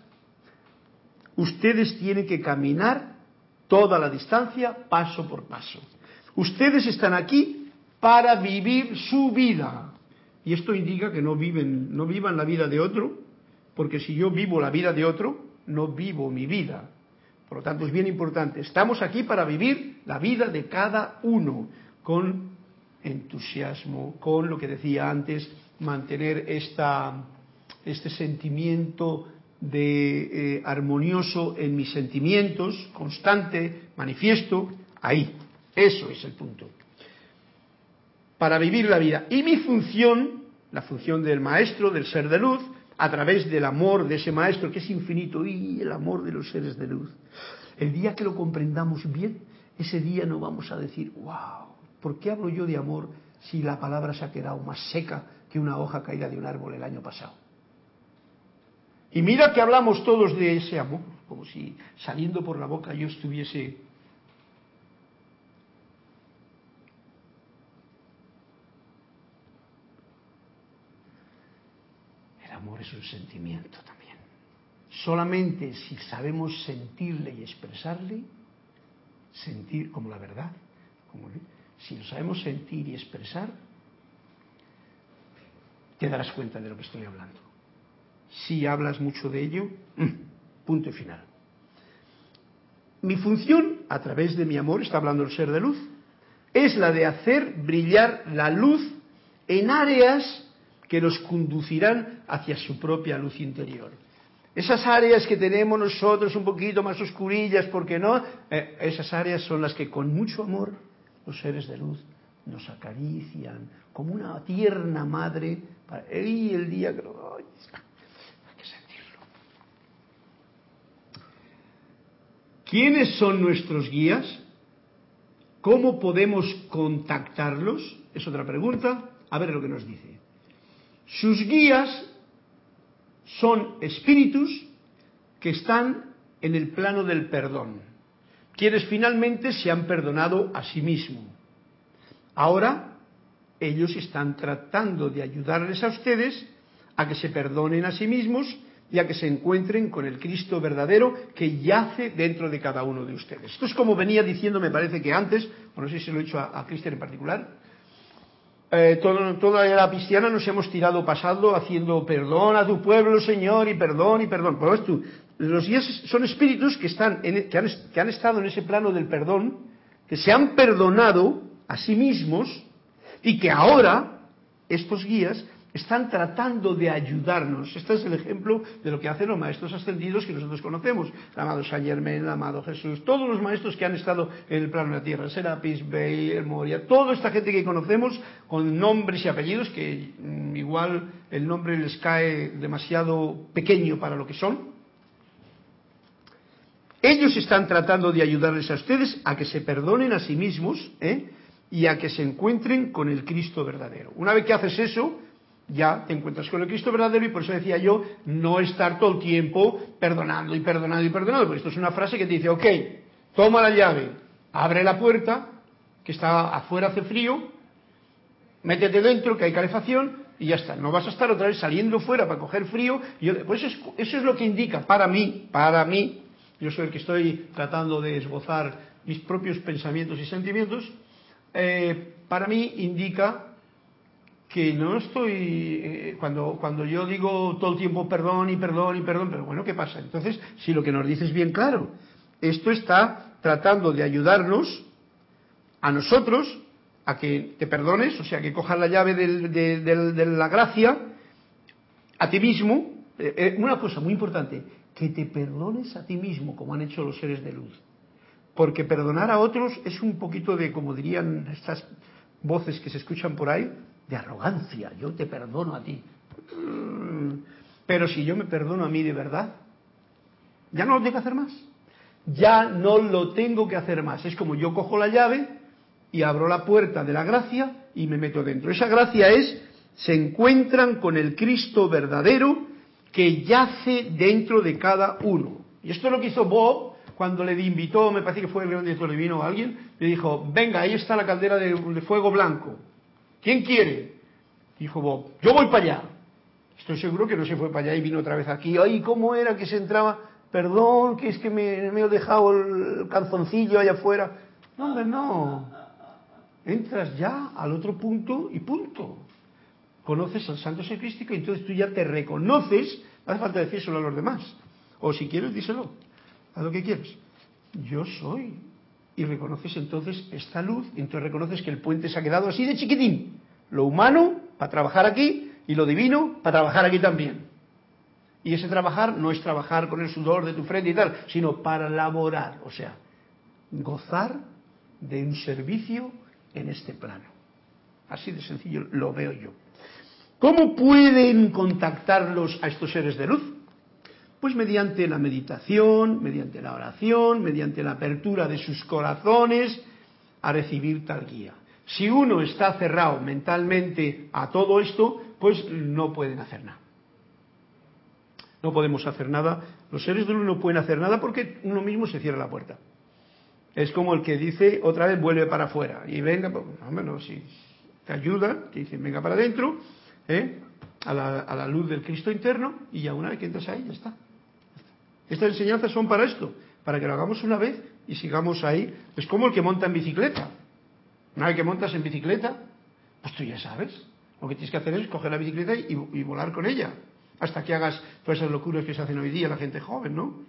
Ustedes tienen que caminar toda la distancia, paso por paso. Ustedes están aquí para vivir su vida. Y esto indica que no viven, no vivan la vida de otro, porque si yo vivo la vida de otro, no vivo mi vida. Por lo tanto, es bien importante. Estamos aquí para vivir la vida de cada uno con entusiasmo, con lo que decía antes, mantener esta, este sentimiento de eh, armonioso en mis sentimientos, constante, manifiesto, ahí. Eso es el punto. Para vivir la vida. Y mi función, la función del maestro, del ser de luz, a través del amor de ese maestro que es infinito y el amor de los seres de luz. El día que lo comprendamos bien, ese día no vamos a decir, wow, ¿por qué hablo yo de amor si la palabra se ha quedado más seca que una hoja caída de un árbol el año pasado? Y mira que hablamos todos de ese amor, como si saliendo por la boca yo estuviese amor es un sentimiento también. Solamente si sabemos sentirle y expresarle, sentir como la verdad, como, si lo sabemos sentir y expresar, te darás cuenta de lo que estoy hablando. Si hablas mucho de ello, mm, punto y final. Mi función, a través de mi amor, está hablando el ser de luz, es la de hacer brillar la luz en áreas que nos conducirán hacia su propia luz interior. Esas áreas que tenemos nosotros un poquito más oscurillas, ¿por qué no? Eh, esas áreas son las que con mucho amor los seres de luz nos acarician como una tierna madre. Para, y el día que lo... hay que sentirlo. ¿Quiénes son nuestros guías? ¿Cómo podemos contactarlos? Es otra pregunta. A ver lo que nos dice. Sus guías son espíritus que están en el plano del perdón, quienes finalmente se han perdonado a sí mismos. Ahora ellos están tratando de ayudarles a ustedes a que se perdonen a sí mismos y a que se encuentren con el Cristo verdadero que yace dentro de cada uno de ustedes. Esto es como venía diciendo, me parece que antes, no sé si lo he dicho a, a Cristian en particular, eh, toda la cristiana nos hemos tirado pasando haciendo perdón a tu pueblo, Señor, y perdón, y perdón. Pues tú, los guías son espíritus que, están en, que, han, que han estado en ese plano del perdón, que se han perdonado a sí mismos y que ahora estos guías están tratando de ayudarnos. Este es el ejemplo de lo que hacen los maestros ascendidos que nosotros conocemos. El amado Saint Germain, el amado Jesús, todos los maestros que han estado en el plano de la tierra, Serapis Bey, Moria, toda esta gente que conocemos con nombres y apellidos que mm, igual el nombre les cae demasiado pequeño para lo que son. Ellos están tratando de ayudarles a ustedes a que se perdonen a sí mismos ¿eh? y a que se encuentren con el Cristo verdadero. Una vez que haces eso, ya te encuentras con el Cristo verdadero y por eso decía yo, no estar todo el tiempo perdonando y perdonando y perdonando, porque esto es una frase que te dice, ok, toma la llave, abre la puerta, que está afuera hace frío, métete dentro, que hay calefacción, y ya está. No vas a estar otra vez saliendo fuera para coger frío. Y pues eso es, eso es lo que indica, para mí, para mí, yo soy el que estoy tratando de esbozar mis propios pensamientos y sentimientos, eh, para mí indica que no estoy, eh, cuando, cuando yo digo todo el tiempo perdón y perdón y perdón, pero bueno, ¿qué pasa? Entonces, si lo que nos dices es bien claro, esto está tratando de ayudarnos a nosotros a que te perdones, o sea, que cojas la llave de, la gracia a ti mismo. Eh, una cosa muy importante, que te perdones a ti mismo, como han hecho los seres de luz. Porque perdonar a otros es un poquito de, como dirían estas voces que se escuchan por ahí, de arrogancia. Yo te perdono a ti. Pero si yo me perdono a mí de verdad, ya no lo tengo que hacer más. Ya no lo tengo que hacer más. Es como yo cojo la llave y abro la puerta de la gracia y me meto dentro. Esa gracia es, se encuentran con el Cristo verdadero que yace dentro de cada uno. Y esto es lo que hizo Bob cuando le invitó, me parece que fue el gran director divino o alguien, le dijo, venga, ahí está la caldera de fuego blanco. ¿Quién quiere? Dijo Bob, yo voy para allá. Estoy seguro que no se fue para allá y vino otra vez aquí. Ay, ¿cómo era que se entraba? Perdón, que es que me, he dejado el calzoncillo allá afuera. No, no. Entras ya al otro punto y punto. Conoces al Santo Secrístico y entonces tú ya te reconoces. No hace falta decírselo a los demás. O si quieres, díselo. Haz lo que quieres. Yo soy y reconoces entonces esta luz, y entonces reconoces que el puente se ha quedado así de chiquitín. Lo humano para trabajar aquí y lo divino para trabajar aquí también. Y ese trabajar no es trabajar con el sudor de tu frente y tal, sino para laborar, o sea, gozar de un servicio en este plano. Así de sencillo lo veo yo. ¿Cómo pueden contactarlos a estos seres de luz? Pues mediante la meditación, mediante la oración, mediante la apertura de sus corazones a recibir tal guía. Si uno está cerrado mentalmente a todo esto, pues no pueden hacer nada. No podemos hacer nada. Los seres de luz no pueden hacer nada porque uno mismo se cierra la puerta. Es como el que dice otra vez vuelve para afuera y venga, pues, no, si te ayuda, te dicen venga para adentro, ¿eh? a, la, a la luz del Cristo interno y ya una vez que entras ahí ya está. Estas enseñanzas son para esto, para que lo hagamos una vez y sigamos ahí. Es como el que monta en bicicleta. Una vez que montas en bicicleta, pues tú ya sabes. Lo que tienes que hacer es coger la bicicleta y, volar con ella. Hasta que hagas todas esas locuras que se hacen hoy día la gente joven, ¿no?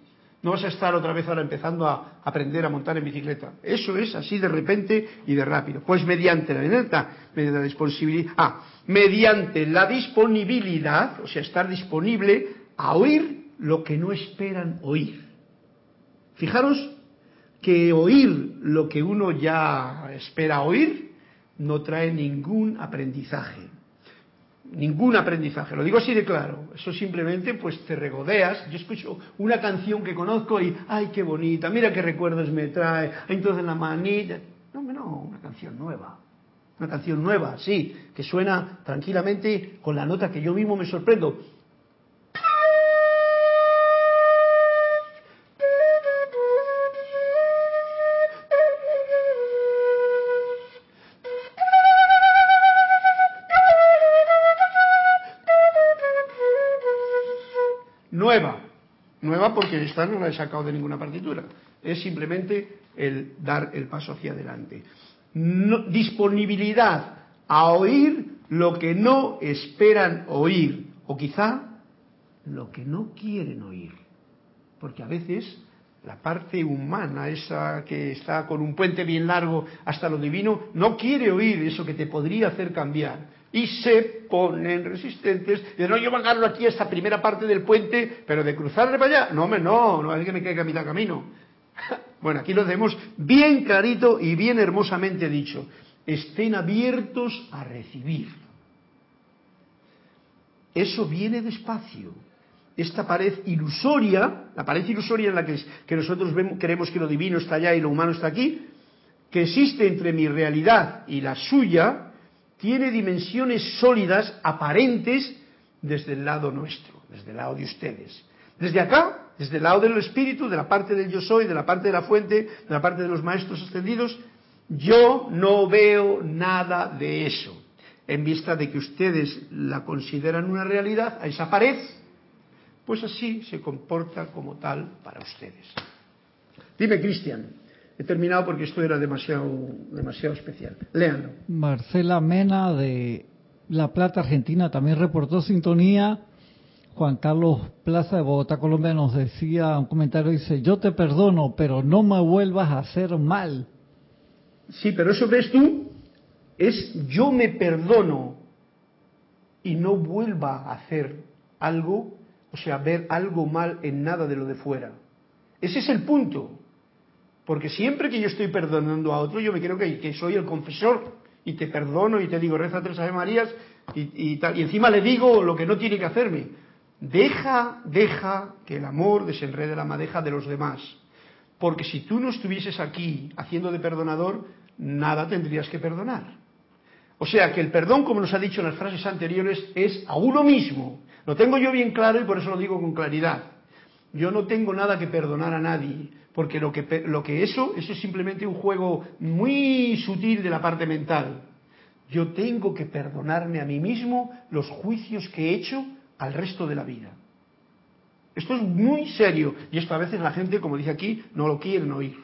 No vas a estar otra vez ahora empezando a aprender a montar en bicicleta. Eso es así de repente y de rápido. Pues mediante la, mediante la disponibilidad, ah, mediante la disponibilidad, o sea, estar disponible a oír lo que no esperan oír. Fijaros que oír lo que uno ya espera oír no trae ningún aprendizaje. Ningún aprendizaje. Lo digo así de claro. Eso simplemente pues te regodeas. Yo escucho una canción que conozco y, ay, qué bonita, mira qué recuerdos me trae. Entonces la manita. No, no, una canción nueva. Una canción nueva, sí, que suena tranquilamente con la nota que yo mismo me sorprendo. Porque esta no la he sacado de ninguna partitura. Es simplemente el dar el paso hacia adelante. disponibilidad a oír lo que no esperan oír. O quizá lo que no quieren oír. Porque a veces la parte humana, esa que está con un puente bien largo hasta lo divino, no quiere oír eso que te podría hacer cambiar y se ponen resistentes. De no, yo me agarro aquí a esta primera parte del puente, pero de cruzarle para allá, no, hombre, no, no es que me caiga a mitad camino. bueno, aquí lo tenemos bien clarito y bien hermosamente dicho. Estén abiertos a recibir. Eso viene despacio. Esta pared ilusoria, la pared ilusoria en la que, que nosotros vemos, creemos que lo divino está allá y lo humano está aquí, que existe entre mi realidad y la suya, tiene dimensiones sólidas, aparentes, desde el lado nuestro, desde el lado de ustedes. Desde acá, desde el lado del espíritu, de la parte del yo soy, de la parte de la fuente, de la parte de los maestros ascendidos, yo no veo nada de eso. En vista de que ustedes la consideran una realidad, a esa pared, pues así se comporta como tal para ustedes. Dime, Cristian. He terminado porque esto era demasiado, demasiado especial. Léanlo. Marcela Mena de La Plata, Argentina, también reportó sintonía. Juan Carlos Plaza de Bogotá, Colombia, nos decía un comentario, dice, yo te perdono, pero no me vuelvas a hacer mal. Sí, pero eso ves tú, es yo me perdono y no vuelva a hacer algo, o sea, ver algo mal en nada de lo de fuera. Ese es el punto. Porque siempre que yo estoy perdonando a otro, yo me creo que, soy el confesor y te perdono y te digo, reza tres Ave Marías y, tal. Y encima le digo lo que no tiene que hacerme. Deja, deja que el amor desenrede la madeja de los demás. Porque si tú no estuvieses aquí haciendo de perdonador, nada tendrías que perdonar. O sea que el perdón, como nos ha dicho en las frases anteriores, es a uno mismo. Lo tengo yo bien claro y por eso lo digo con claridad. Yo no tengo nada que perdonar a nadie, porque lo que, lo que eso, eso es simplemente un juego muy sutil de la parte mental. Yo tengo que perdonarme a mí mismo los juicios que he hecho al resto de la vida. Esto es muy serio y esto a veces la gente, como dice aquí, no lo quieren oír.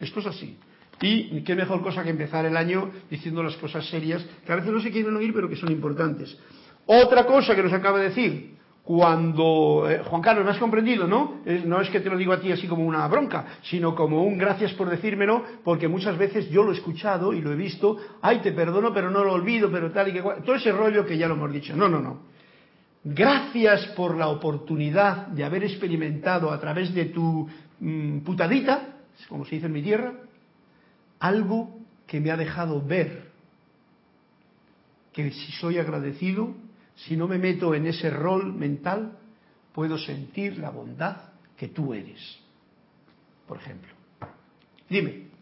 Esto es así. Y qué mejor cosa que empezar el año diciendo las cosas serias, que a veces no se quieren oír, pero que son importantes. Otra cosa que nos acaba de decir, cuando, eh, Juan Carlos, ¿me has comprendido, no? no es que te lo digo a ti así como una bronca, sino como un gracias por decírmelo, porque muchas veces yo lo he escuchado y lo he visto, ay, te perdono, pero no lo olvido, pero tal y que todo ese rollo que ya lo hemos dicho. No, no, no. Gracias por la oportunidad de haber experimentado a través de tu mm, putadita, como se dice en mi tierra, algo que me ha dejado ver que si soy agradecido si no me meto en ese rol mental, puedo sentir la bondad que tú eres. Por ejemplo. Dime.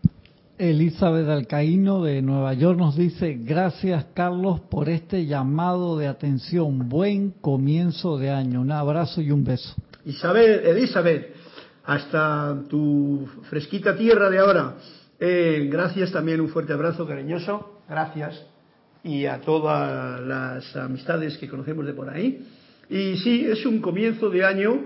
Elizabeth Alcaíno de Nueva York nos dice, gracias Carlos por este llamado de atención. Buen comienzo de año. Un abrazo y un beso. Isabel, Elizabeth, hasta tu fresquita tierra de ahora. Eh, gracias también, un fuerte abrazo cariñoso. Gracias y a todas las amistades que conocemos de por ahí. Y sí, es un comienzo de año,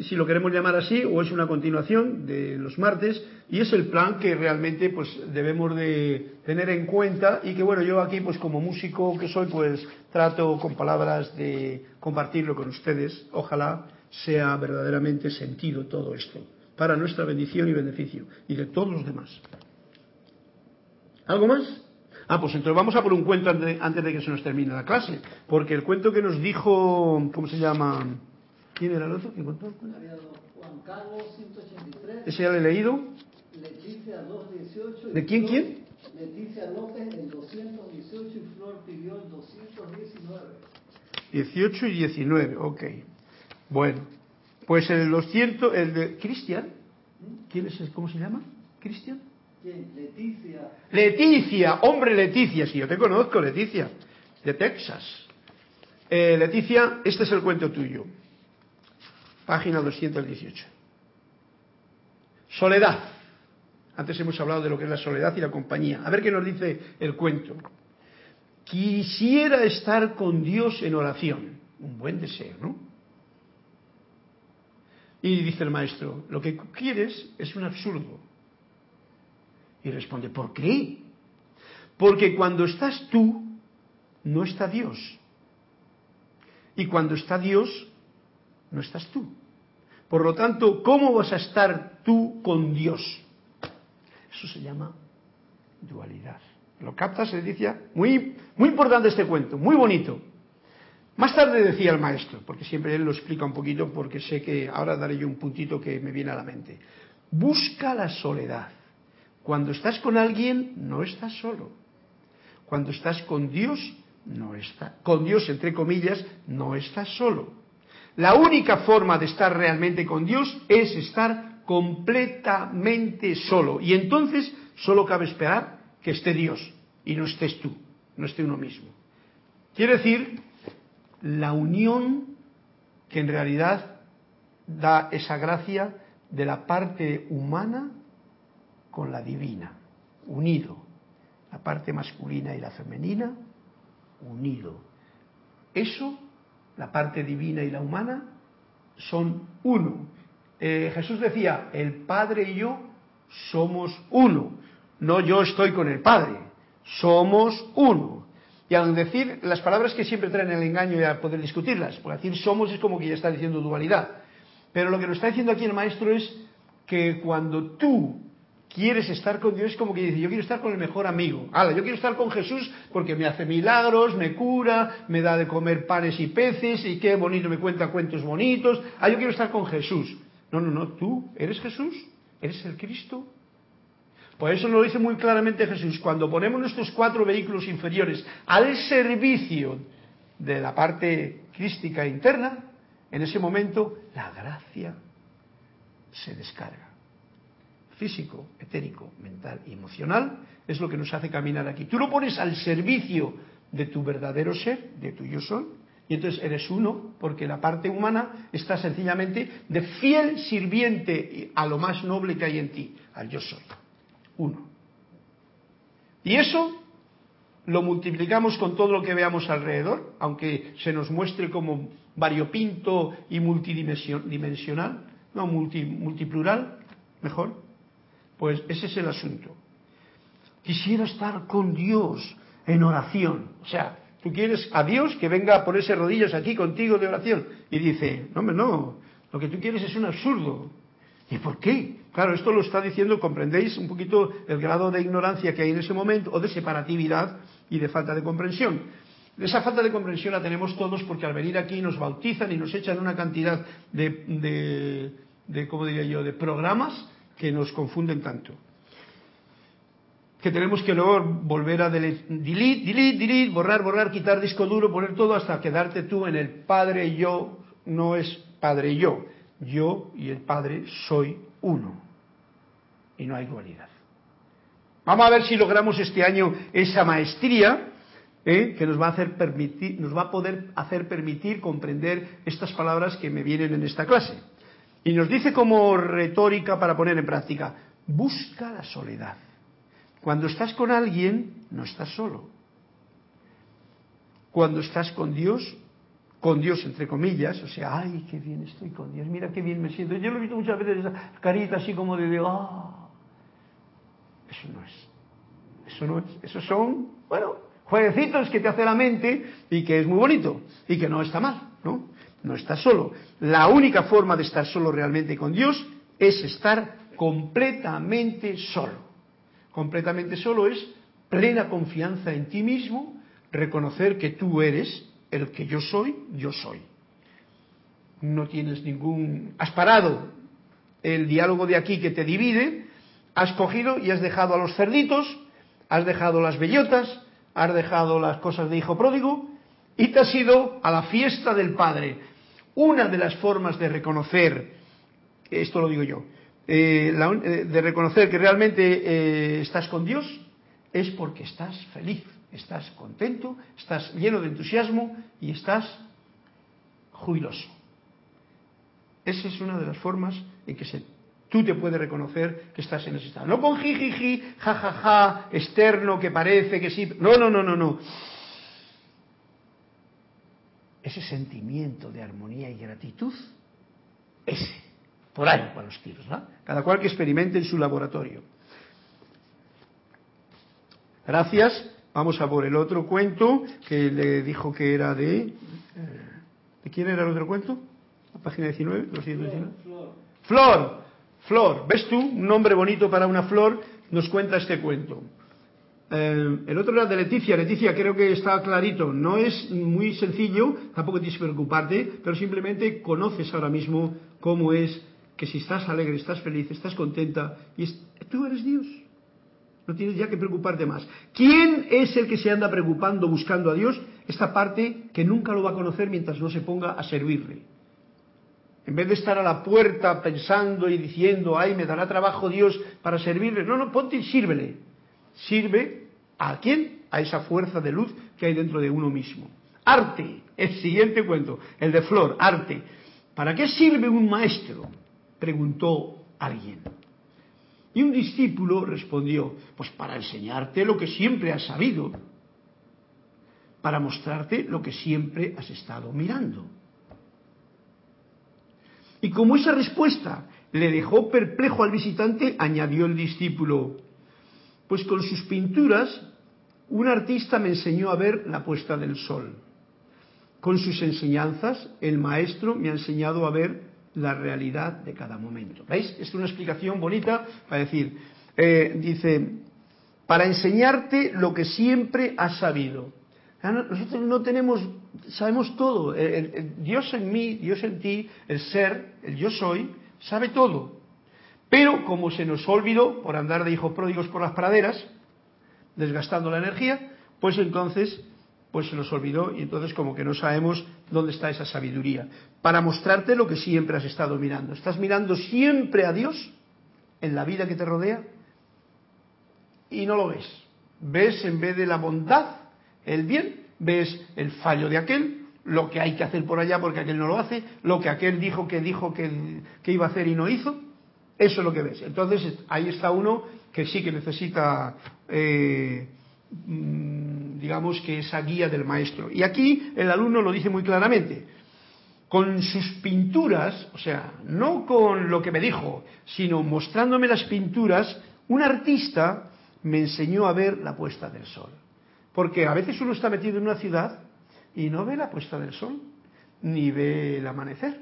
si lo queremos llamar así, o es una continuación de los martes, y es el plan que realmente pues debemos de tener en cuenta y que bueno, yo aquí pues como músico que soy pues trato con palabras de compartirlo con ustedes. Ojalá sea verdaderamente sentido todo esto para nuestra bendición y beneficio y de todos los demás. ¿Algo más? Ah, pues entonces vamos a por un cuento antes de que se nos termine la clase. Porque el cuento que nos dijo, ¿cómo se llama? ¿Quién era el otro? ¿Quién contó? Juan Carlos 183. ¿Ese ya lo he leído? Leticia 218. ¿De quién, quién? Leticia López el 218 y Flor pidió el 219. 18 y 19, ok. Bueno, pues el 200, el de Cristian, ¿quién es? ¿Cómo se llama? ¿Cristian? Leticia. Leticia, hombre Leticia, si yo te conozco, Leticia, de Texas. Eh, Leticia, este es el cuento tuyo. Página 218. Soledad. Antes hemos hablado de lo que es la soledad y la compañía. A ver qué nos dice el cuento. Quisiera estar con Dios en oración. Un buen deseo, ¿no? Y dice el maestro, lo que quieres es un absurdo. Y responde, ¿por qué? Porque cuando estás tú, no está Dios. Y cuando está Dios, no estás tú. Por lo tanto, ¿cómo vas a estar tú con Dios? Eso se llama dualidad. ¿Lo captas, decía Muy, muy importante este cuento, muy bonito. Más tarde decía el maestro, porque siempre él lo explica un poquito, porque sé que ahora daré yo un puntito que me viene a la mente. Busca la soledad. Cuando estás con alguien, no estás solo. Cuando estás con Dios, no estás, con Dios entre comillas, no estás solo. La única forma de estar realmente con Dios es estar completamente solo. Y entonces solo cabe esperar que esté Dios y no estés tú, no esté uno mismo. Quiere decir, la unión que en realidad da esa gracia de la parte humana con la divina, unido. La parte masculina y la femenina, unido. Eso, la parte divina y la humana, son uno. Eh, Jesús decía, el Padre y yo somos uno. No yo estoy con el Padre, somos uno. Y al decir las palabras que siempre traen el engaño y a poder discutirlas, porque decir somos es como que ya está diciendo dualidad. Pero lo que nos está diciendo aquí el maestro es que cuando tú quieres estar con Dios, es como que dice, yo quiero estar con el mejor amigo. Hala, yo quiero estar con Jesús porque me hace milagros, me cura, me da de comer panes y peces y qué bonito me cuenta cuentos bonitos. Ah, yo quiero estar con Jesús. No, no, no, tú eres Jesús, eres el Cristo. Por eso lo dice muy claramente Jesús. Cuando ponemos nuestros cuatro vehículos inferiores al servicio de la parte crística interna, en ese momento la gracia se descarga. Físico, etérico, mental y emocional es lo que nos hace caminar aquí. Tú lo pones al servicio de tu verdadero ser, de tu yo soy, y entonces eres uno, porque la parte humana está sencillamente de fiel sirviente a lo más noble que hay en ti, al yo soy. Uno. Y eso lo multiplicamos con todo lo que veamos alrededor, aunque se nos muestre como variopinto y multidimensional, no, multiplural, mejor. Pues ese es el asunto. Quisiera estar con Dios en oración. O sea, tú quieres a Dios que venga a ponerse rodillas aquí contigo de oración. Y dice, no, hombre, no, lo que tú quieres es un absurdo. ¿Y por qué? Claro, esto lo está diciendo, comprendéis un poquito el grado de ignorancia que hay en ese momento, o de separatividad y de falta de comprensión. Esa falta de comprensión la tenemos todos porque al venir aquí nos bautizan y nos echan una cantidad de, de, de ¿cómo diría yo?, de programas que nos confunden tanto. Que tenemos que luego volver a delete, delete, delete, borrar, borrar, quitar disco duro, poner todo hasta quedarte tú en el Padre yo, no es Padre yo. Yo y el Padre soy uno. Y no hay dualidad. Vamos a ver si logramos este año esa maestría ¿eh? que nos va a hacer permitir, nos va a poder hacer permitir comprender estas palabras que me vienen en esta clase. Y nos dice como retórica para poner en práctica, busca la soledad. Cuando estás con alguien, no estás solo. Cuando estás con Dios, con Dios entre comillas, o sea, ay, qué bien estoy con Dios, mira qué bien me siento. Yo lo he visto muchas veces, esa carita así como de, ah, eso no es, eso no es, esos son, bueno, jueguecitos que te hace la mente y que es muy bonito y que no está mal, ¿no? No estás solo. La única forma de estar solo realmente con Dios es estar completamente solo. Completamente solo es plena confianza en ti mismo, reconocer que tú eres el que yo soy, yo soy. No tienes ningún... Has parado el diálogo de aquí que te divide, has cogido y has dejado a los cerditos, has dejado las bellotas, has dejado las cosas de hijo pródigo y te has ido a la fiesta del Padre, una de las formas de reconocer, esto lo digo yo, eh, eh, de reconocer que realmente eh, estás con Dios es porque estás feliz, estás contento, estás lleno de entusiasmo y estás jubiloso. Esa es una de las formas en que tú te puedes reconocer que estás en ese estado. No con jijiji, jajaja, externo, que parece que sí. No, no, no, no, no ese sentimiento de armonía y gratitud, ese, por ahí para los tiros, ¿no? Cada cual que experimente en su laboratorio. Gracias. Vamos a por el otro cuento que le dijo que era de. Eh, ¿De quién era el otro cuento? La página 19, 219. Flor. Flor. Flor. ¿Ves tú? Un nombre bonito para una flor nos cuenta este cuento. Eh, el otro era de Leticia. Leticia, creo que está clarito. No es muy sencillo, tampoco tienes que preocuparte, pero simplemente conoces ahora mismo cómo es que si estás alegre, estás feliz, estás contenta, y tú eres Dios. No tienes ya que preocuparte más. ¿Quién es el que se anda preocupando, buscando a Dios? Esta parte que nunca lo va a conocer mientras no se ponga a servirle. En vez de estar a la puerta pensando y diciendo, ay, me dará trabajo Dios para servirle. No, no, ponte y sírvele sirve a quién? A esa fuerza de luz que hay dentro de uno mismo. Arte, el siguiente cuento, el de Flor, arte. ¿Para qué sirve un maestro? Preguntó alguien. Y un discípulo respondió, pues para enseñarte lo que siempre has sabido, para mostrarte lo que siempre has estado mirando. Y como esa respuesta le dejó perplejo al visitante, añadió el discípulo, pues con sus pinturas un artista me enseñó a ver la puesta del sol. Con sus enseñanzas, el maestro me ha enseñado a ver la realidad de cada momento. ¿Veis? Es una explicación bonita para decir, eh, dice, para enseñarte lo que siempre has sabido. Ah, nosotros no tenemos, sabemos todo. Dios en mí, Dios en ti, el ser, el yo soy, sabe todo. Pero como se nos olvidó por andar de hijos pródigos por las praderas, desgastando la energía, pues entonces pues se nos olvidó y entonces como que no sabemos dónde está esa sabiduría. Para mostrarte lo que siempre has estado mirando. ¿Estás mirando siempre a Dios en la vida que te rodea? Y no lo ves. Ves en vez de la bondad, el bien, ves el fallo de aquel, lo que hay que hacer por allá porque aquel no lo hace, lo que aquel dijo que dijo que, iba a hacer y no hizo. Eso es lo que ves. Entonces ahí está uno que sí que necesita eh, Mm, digamos que esa guía del maestro. Y aquí el alumno lo dice muy claramente. Con sus pinturas, o sea, no con lo que me dijo, sino mostrándome las pinturas, un artista me enseñó a ver la puesta del sol. Porque a veces uno está metido en una ciudad y no ve la puesta del sol, ni ve el amanecer.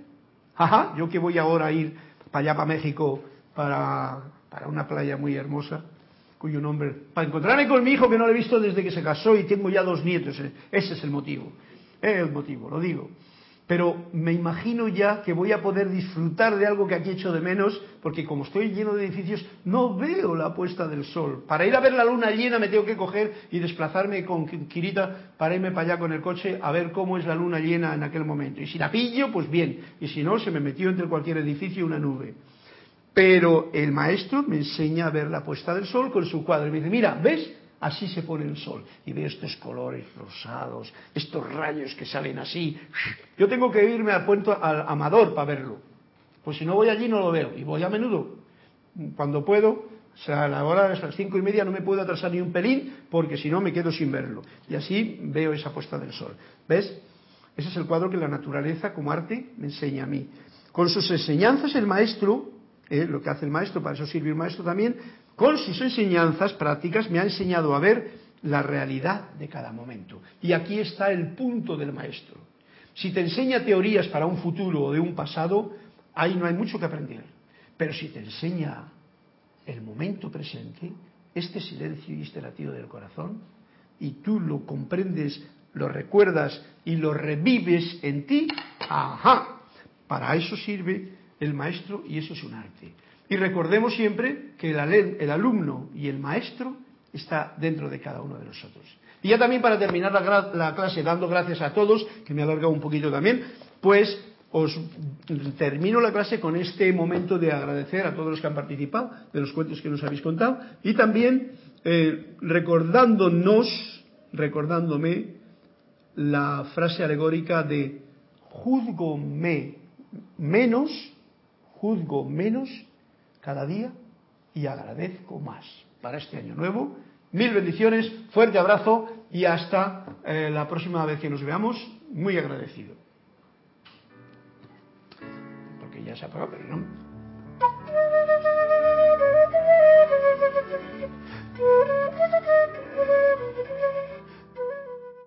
Ajá, yo que voy ahora a ir para allá, para México, para, para una playa muy hermosa, cuyo nombre, para encontrarme con mi hijo que no lo he visto desde que se casó y tengo ya dos nietos. Eh, ese es el motivo. Es el motivo, lo digo. Pero me imagino ya que voy a poder disfrutar de algo que aquí echo de menos, porque como estoy lleno de edificios, no veo la puesta del sol. Para ir a ver la luna llena me tengo que coger y desplazarme con Kirita para irme para allá con el coche a ver cómo es la luna llena en aquel momento. Y si la pillo, pues bien. Y si no, se me metió entre cualquier edificio una nube. Pero el maestro me enseña a ver la puesta del sol con su cuadro y me dice, mira, ¿ves? Así se pone el sol. Y veo estos colores rosados, estos rayos que salen así. Yo tengo que irme al puente Amador para verlo. Pues si no voy allí no lo veo. Y voy a menudo. Cuando puedo, o sea, a la hora de las cinco y media no me puedo atrasar ni un pelín porque si no me quedo sin verlo. Y así veo esa puesta del sol. ¿Ves? Ese es el cuadro que la naturaleza como arte me enseña a mí. Con sus enseñanzas el maestro eh, lo que hace el maestro, para eso sirve el maestro también, con sus enseñanzas prácticas me ha enseñado a ver la realidad de cada momento. Y aquí está el punto del maestro. Si te enseña teorías para un futuro o de un pasado, ahí no hay mucho que aprender. Pero si te enseña el momento presente, este silencio y este latido del corazón, y tú lo comprendes, lo recuerdas y lo revives en ti, ajá, para eso sirve el maestro y eso es un arte. Y recordemos siempre que el, el alumno y el maestro está dentro de cada uno de nosotros. Y ya también para terminar la, clase, dando gracias a todos, que me ha alargado un poquito también, pues os termino la clase con este momento de agradecer a todos los que han participado, de los cuentos que nos habéis contado, y también eh, recordándonos, recordándome la frase alegórica de juzgome menos juzgo menos cada día y agradezco más. Para este año nuevo, mil bendiciones, fuerte abrazo y hasta eh, la próxima vez que nos veamos, muy agradecido. Porque ya se apagó, pero no.